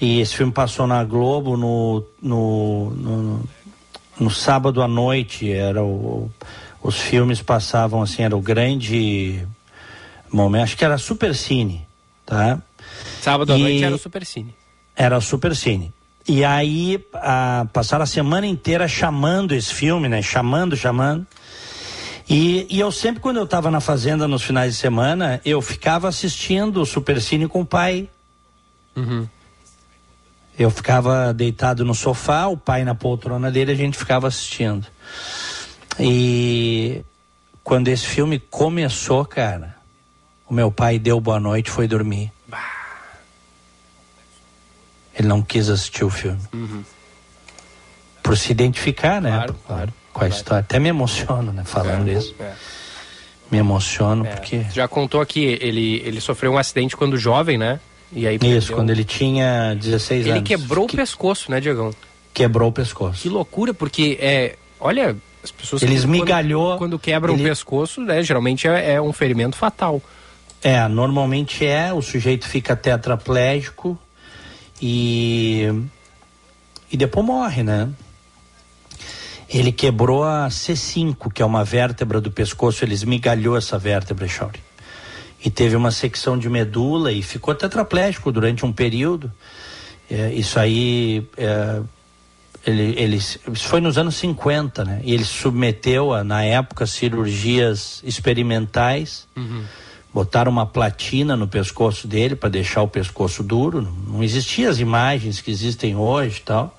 E esse filme passou na Globo no, no, no, no sábado à noite. Era o, os filmes passavam assim, era o grande momento. Acho que era Super Cine, tá? Sábado à noite era o Super Cine. Era o Super Cine. E aí a, passaram a semana inteira chamando esse filme, né? Chamando, chamando. E, e eu sempre, quando eu estava na fazenda nos finais de semana, eu ficava assistindo o Super Cine com o pai. Uhum. Eu ficava deitado no sofá, o pai na poltrona dele, a gente ficava assistindo. E quando esse filme começou, cara, o meu pai deu boa noite e foi dormir. Ele não quis assistir o filme. Uhum. Por se identificar, né? Claro, claro. Com a história. Até me emociono, né? Falando é, isso. É. Me emociono é. porque. Já contou aqui, ele, ele sofreu um acidente quando jovem, né? E aí Isso, quando ele tinha 16 ele anos. Ele quebrou que... o pescoço, né, Diegão? Quebrou o pescoço. Que loucura, porque é, olha, as pessoas ele esmigalhou quando, quando quebram ele... o pescoço, né, geralmente é, é, um ferimento fatal. É, normalmente é, o sujeito fica tetraplégico e e depois morre, né? Ele quebrou a C5, que é uma vértebra do pescoço, ele esmigalhou essa vértebra, Chauri e teve uma secção de medula e ficou tetraplégico durante um período. É, isso aí, é, ele, ele, isso foi nos anos 50, né? E ele submeteu, a, na época, cirurgias experimentais. Uhum. Botaram uma platina no pescoço dele para deixar o pescoço duro. Não existiam as imagens que existem hoje tal.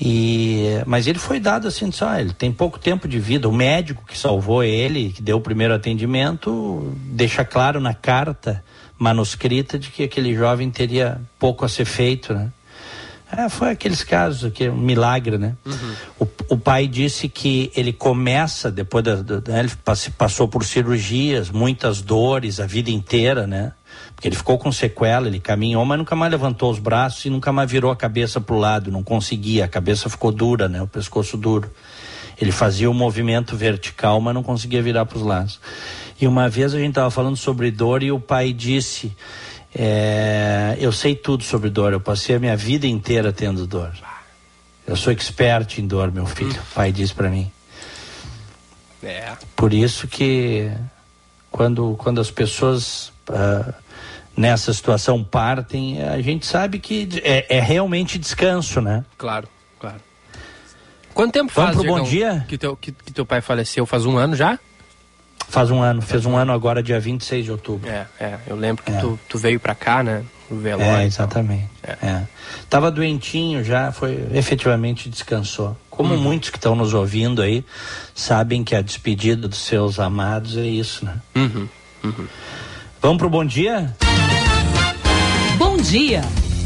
E, mas ele foi dado assim, só ele tem pouco tempo de vida. O médico que salvou ele, que deu o primeiro atendimento, deixa claro na carta manuscrita de que aquele jovem teria pouco a ser feito, né? É, foi aqueles casos que um milagre, né? Uhum. O, o, pai disse que ele começa depois da, da né, ele passou por cirurgias, muitas dores a vida inteira, né? Porque ele ficou com sequela, ele caminhou, mas nunca mais levantou os braços e nunca mais virou a cabeça para o lado, não conseguia, a cabeça ficou dura, né? O pescoço duro. Ele fazia o movimento vertical, mas não conseguia virar para os lados. E uma vez a gente estava falando sobre dor e o pai disse: é, Eu sei tudo sobre dor, eu passei a minha vida inteira tendo dor. Eu sou expert em dor, meu filho. O pai disse para mim. É. Por isso que quando, quando as pessoas uh, nessa situação partem, a gente sabe que é, é, realmente descanso, né? Claro, claro. Quanto tempo Vamos faz, pro bom Diegão, dia? Que teu, que, que teu pai faleceu? Faz um ano já? Faz um ano, fez um ano agora, dia 26 de outubro. É, é. Eu lembro que É. tu, tu veio pra cá, né? O velório. É, exatamente. É. Tava doentinho já, foi efetivamente descansou. Como Uhum. muitos que estão nos ouvindo aí sabem que a despedida dos seus amados é isso, né? Uhum, uhum. Vamos pro bom dia? Bom dia!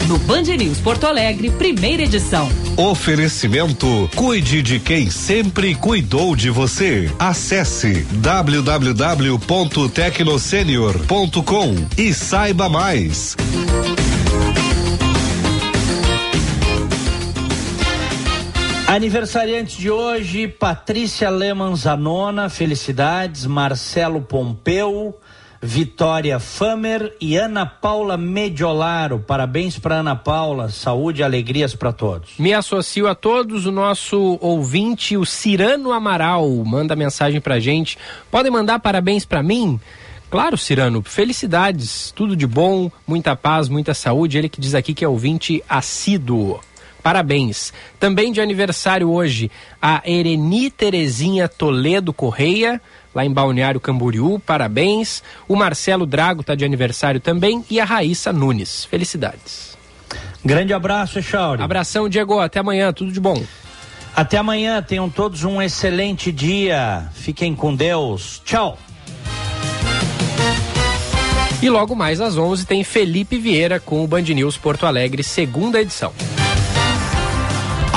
No Band News Porto Alegre, primeira edição. Oferecimento Cuide de quem sempre cuidou de você. Acesse www.tecnosenior.com e saiba mais. Aniversariantes de hoje, Patrícia Leman Zanona, felicidades, Marcelo Pompeu, Vitória Famer e Ana Paula Mediolaro. Parabéns para Ana Paula, saúde e alegrias para todos. Me associo a todos, o nosso ouvinte, o Cirano Amaral, manda mensagem pra gente. Podem mandar parabéns pra mim? Claro, Cirano, felicidades, tudo de bom, muita paz, muita saúde. Ele que diz aqui que é ouvinte assíduo. Parabéns. Também de aniversário hoje, a Ereni Terezinha Toledo Correia, lá em Balneário Camboriú. Parabéns. O Marcelo Drago está de aniversário também e a Raíssa Nunes. Felicidades. Grande abraço, Echauri. Abração, Diego. Até amanhã. Tudo de bom. Até amanhã, tenham todos um excelente dia. Fiquem com Deus. Tchau. E logo mais às 11 tem Felipe Vieira com o Band News Porto Alegre, segunda edição.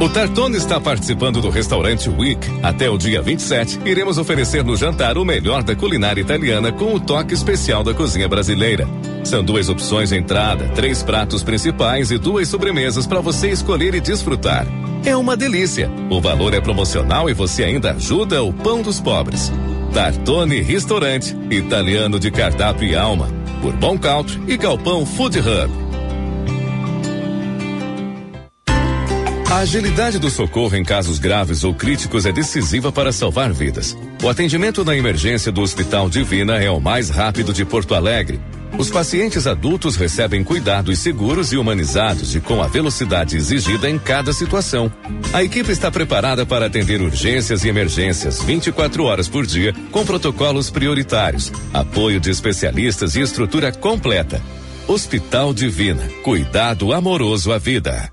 O Tartone está participando do restaurante Week. Até o dia 27, iremos oferecer no jantar o melhor da culinária italiana com o toque especial da cozinha brasileira. São duas opções de entrada, três pratos principais e duas sobremesas para você escolher e desfrutar. É uma delícia. O valor é promocional e você ainda ajuda o pão dos pobres. Tartone Restaurante, italiano de cardápio e alma. Por Bom Country e Galpão Food Hub. A agilidade do socorro em casos graves ou críticos é decisiva para salvar vidas. O atendimento na emergência do Hospital Divina é o mais rápido de Porto Alegre. Os pacientes adultos recebem cuidados seguros e humanizados e com a velocidade exigida em cada situação. A equipe está preparada para atender urgências e emergências 24 horas por dia, com protocolos prioritários, apoio de especialistas e estrutura completa. Hospital Divina. Cuidado amoroso à vida.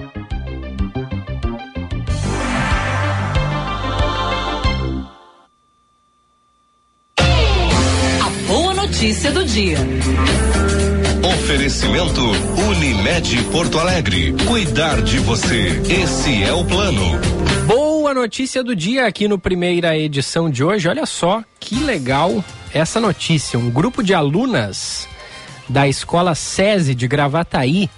Notícia do dia. Oferecimento Unimed Porto Alegre. Cuidar de você. Esse é o plano. Boa notícia do dia aqui no primeira edição de hoje. Olha só que legal essa notícia. Um grupo de alunas da escola SESI de Gravataí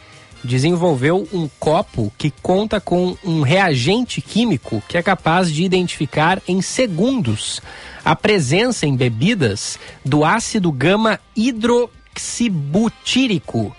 desenvolveu um copo que conta com um reagente químico que é capaz de identificar em segundos a presença em bebidas do ácido gama hidroxibutírico,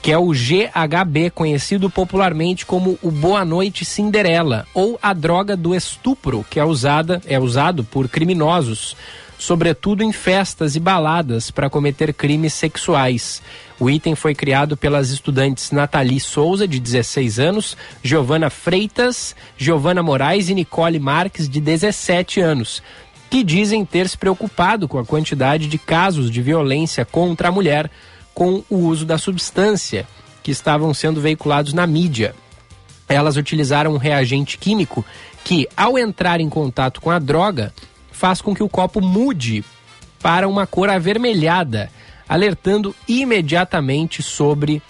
que é o GHB, conhecido popularmente como o Boa Noite Cinderela, ou a droga do estupro, que é usada é usado por criminosos sobretudo em festas e baladas, para cometer crimes sexuais. O item foi criado pelas estudantes Nathalie Souza, de 16 anos, Giovana Freitas, Giovana Moraes e Nicole Marques, de 17 anos, que dizem ter se preocupado com a quantidade de casos de violência contra a mulher com o uso da substância que estavam sendo veiculados na mídia. Elas utilizaram um reagente químico que, ao entrar em contato com a droga, faz com que o copo mude para uma cor avermelhada, alertando imediatamente sobre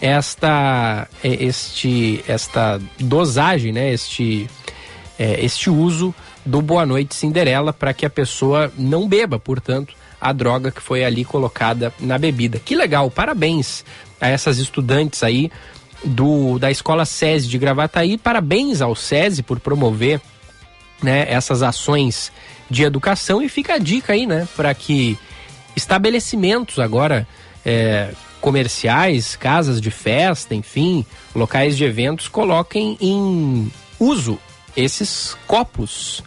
esta é, este esta dosagem, né, este é, este uso do Boa Noite Cinderela para que a pessoa não beba, portanto, a droga que foi ali colocada na bebida. Que legal, parabéns a essas estudantes aí do da Escola SESI de Gravataí, parabéns ao SESI por promover né, essas ações de educação e fica a dica aí, né, para que estabelecimentos agora é, comerciais, casas de festa, enfim, locais de eventos coloquem em uso esses copos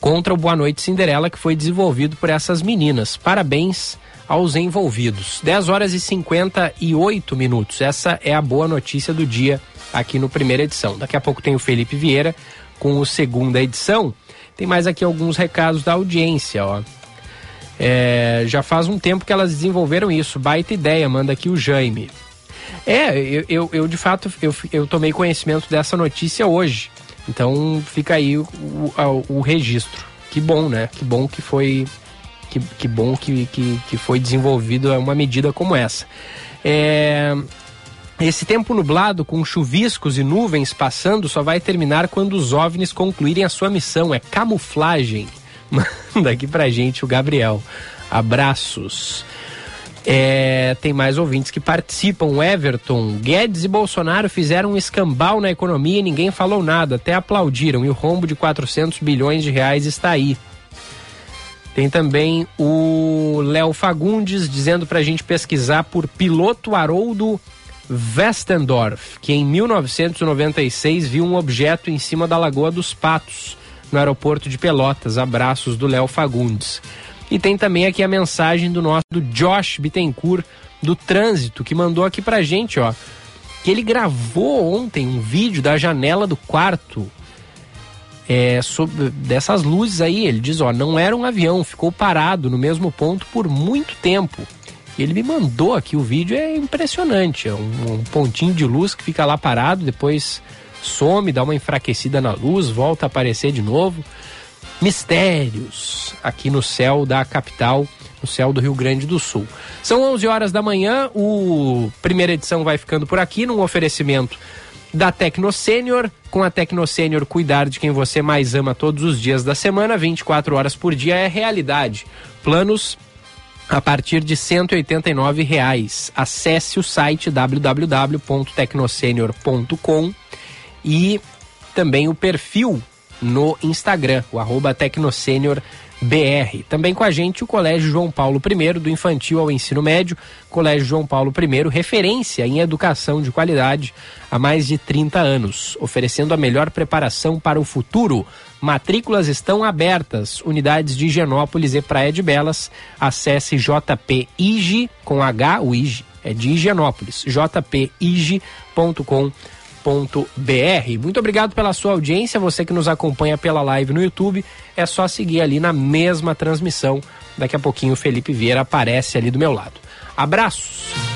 contra o Boa Noite Cinderela que foi desenvolvido por essas meninas. Parabéns aos envolvidos. 10 horas e 58 minutos. Essa é a boa notícia do dia aqui no primeira edição. Daqui a pouco tem o Felipe Vieira com o segunda edição. Tem mais aqui alguns recados da audiência, ó. É, já faz um tempo que elas desenvolveram isso. Baita ideia, manda aqui o Jaime. É, eu, eu, eu de fato eu, eu tomei conhecimento dessa notícia hoje. Então fica aí o, o, o registro. Que bom, né? Que bom que foi. Que, que bom que, que, que foi desenvolvido uma medida como essa. É, esse tempo nublado com chuviscos e nuvens passando só vai terminar quando os OVNIs concluírem a sua missão. É camuflagem. Manda aqui pra gente o Gabriel. Abraços. É, tem mais ouvintes que participam. Everton, Guedes e Bolsonaro fizeram um escambau na economia e ninguém falou nada, até aplaudiram. E o rombo de 400 bilhões de reais está aí. Tem também o Léo Fagundes dizendo pra gente pesquisar por piloto Haroldo Westendorf, que em 1996 viu um objeto em cima da Lagoa dos Patos, no aeroporto de Pelotas. Abraços do Léo Fagundes. E tem também aqui a mensagem do nosso do Josh Bittencourt do Trânsito, que mandou aqui pra gente, ó, que ele gravou ontem um vídeo da janela do quarto é, sobre, dessas luzes aí. Ele diz, ó, não era um avião, ficou parado no mesmo ponto por muito tempo. Ele me mandou aqui o vídeo, é impressionante. É um, um, pontinho de luz que fica lá parado, depois some, dá uma enfraquecida na luz, volta a aparecer de novo. Mistérios aqui no céu da capital, no céu do Rio Grande do Sul. São 11 horas da manhã, o primeira edição vai ficando por aqui, num oferecimento da Tecno Sênior. Com a Tecno Sênior, cuidar de quem você mais ama todos os dias da semana, 24 horas por dia é realidade. Planos a partir de 189 reais. Acesse o site www.tecnosenior.com e também o perfil no Instagram, o arroba. Também com a gente o Colégio João Paulo I, do infantil ao ensino médio. Colégio João Paulo I, referência em educação de qualidade há mais de 30 anos, oferecendo a melhor preparação para o futuro. Matrículas estão abertas. Unidades de Higienópolis e Praia de Belas. Acesse JPIG com H, o IG é de Higienópolis, jpig.com.br. Muito obrigado pela sua audiência, você que nos acompanha pela live no YouTube, é só seguir ali na mesma transmissão. Daqui a pouquinho o Felipe Vieira aparece ali do meu lado. Abraços.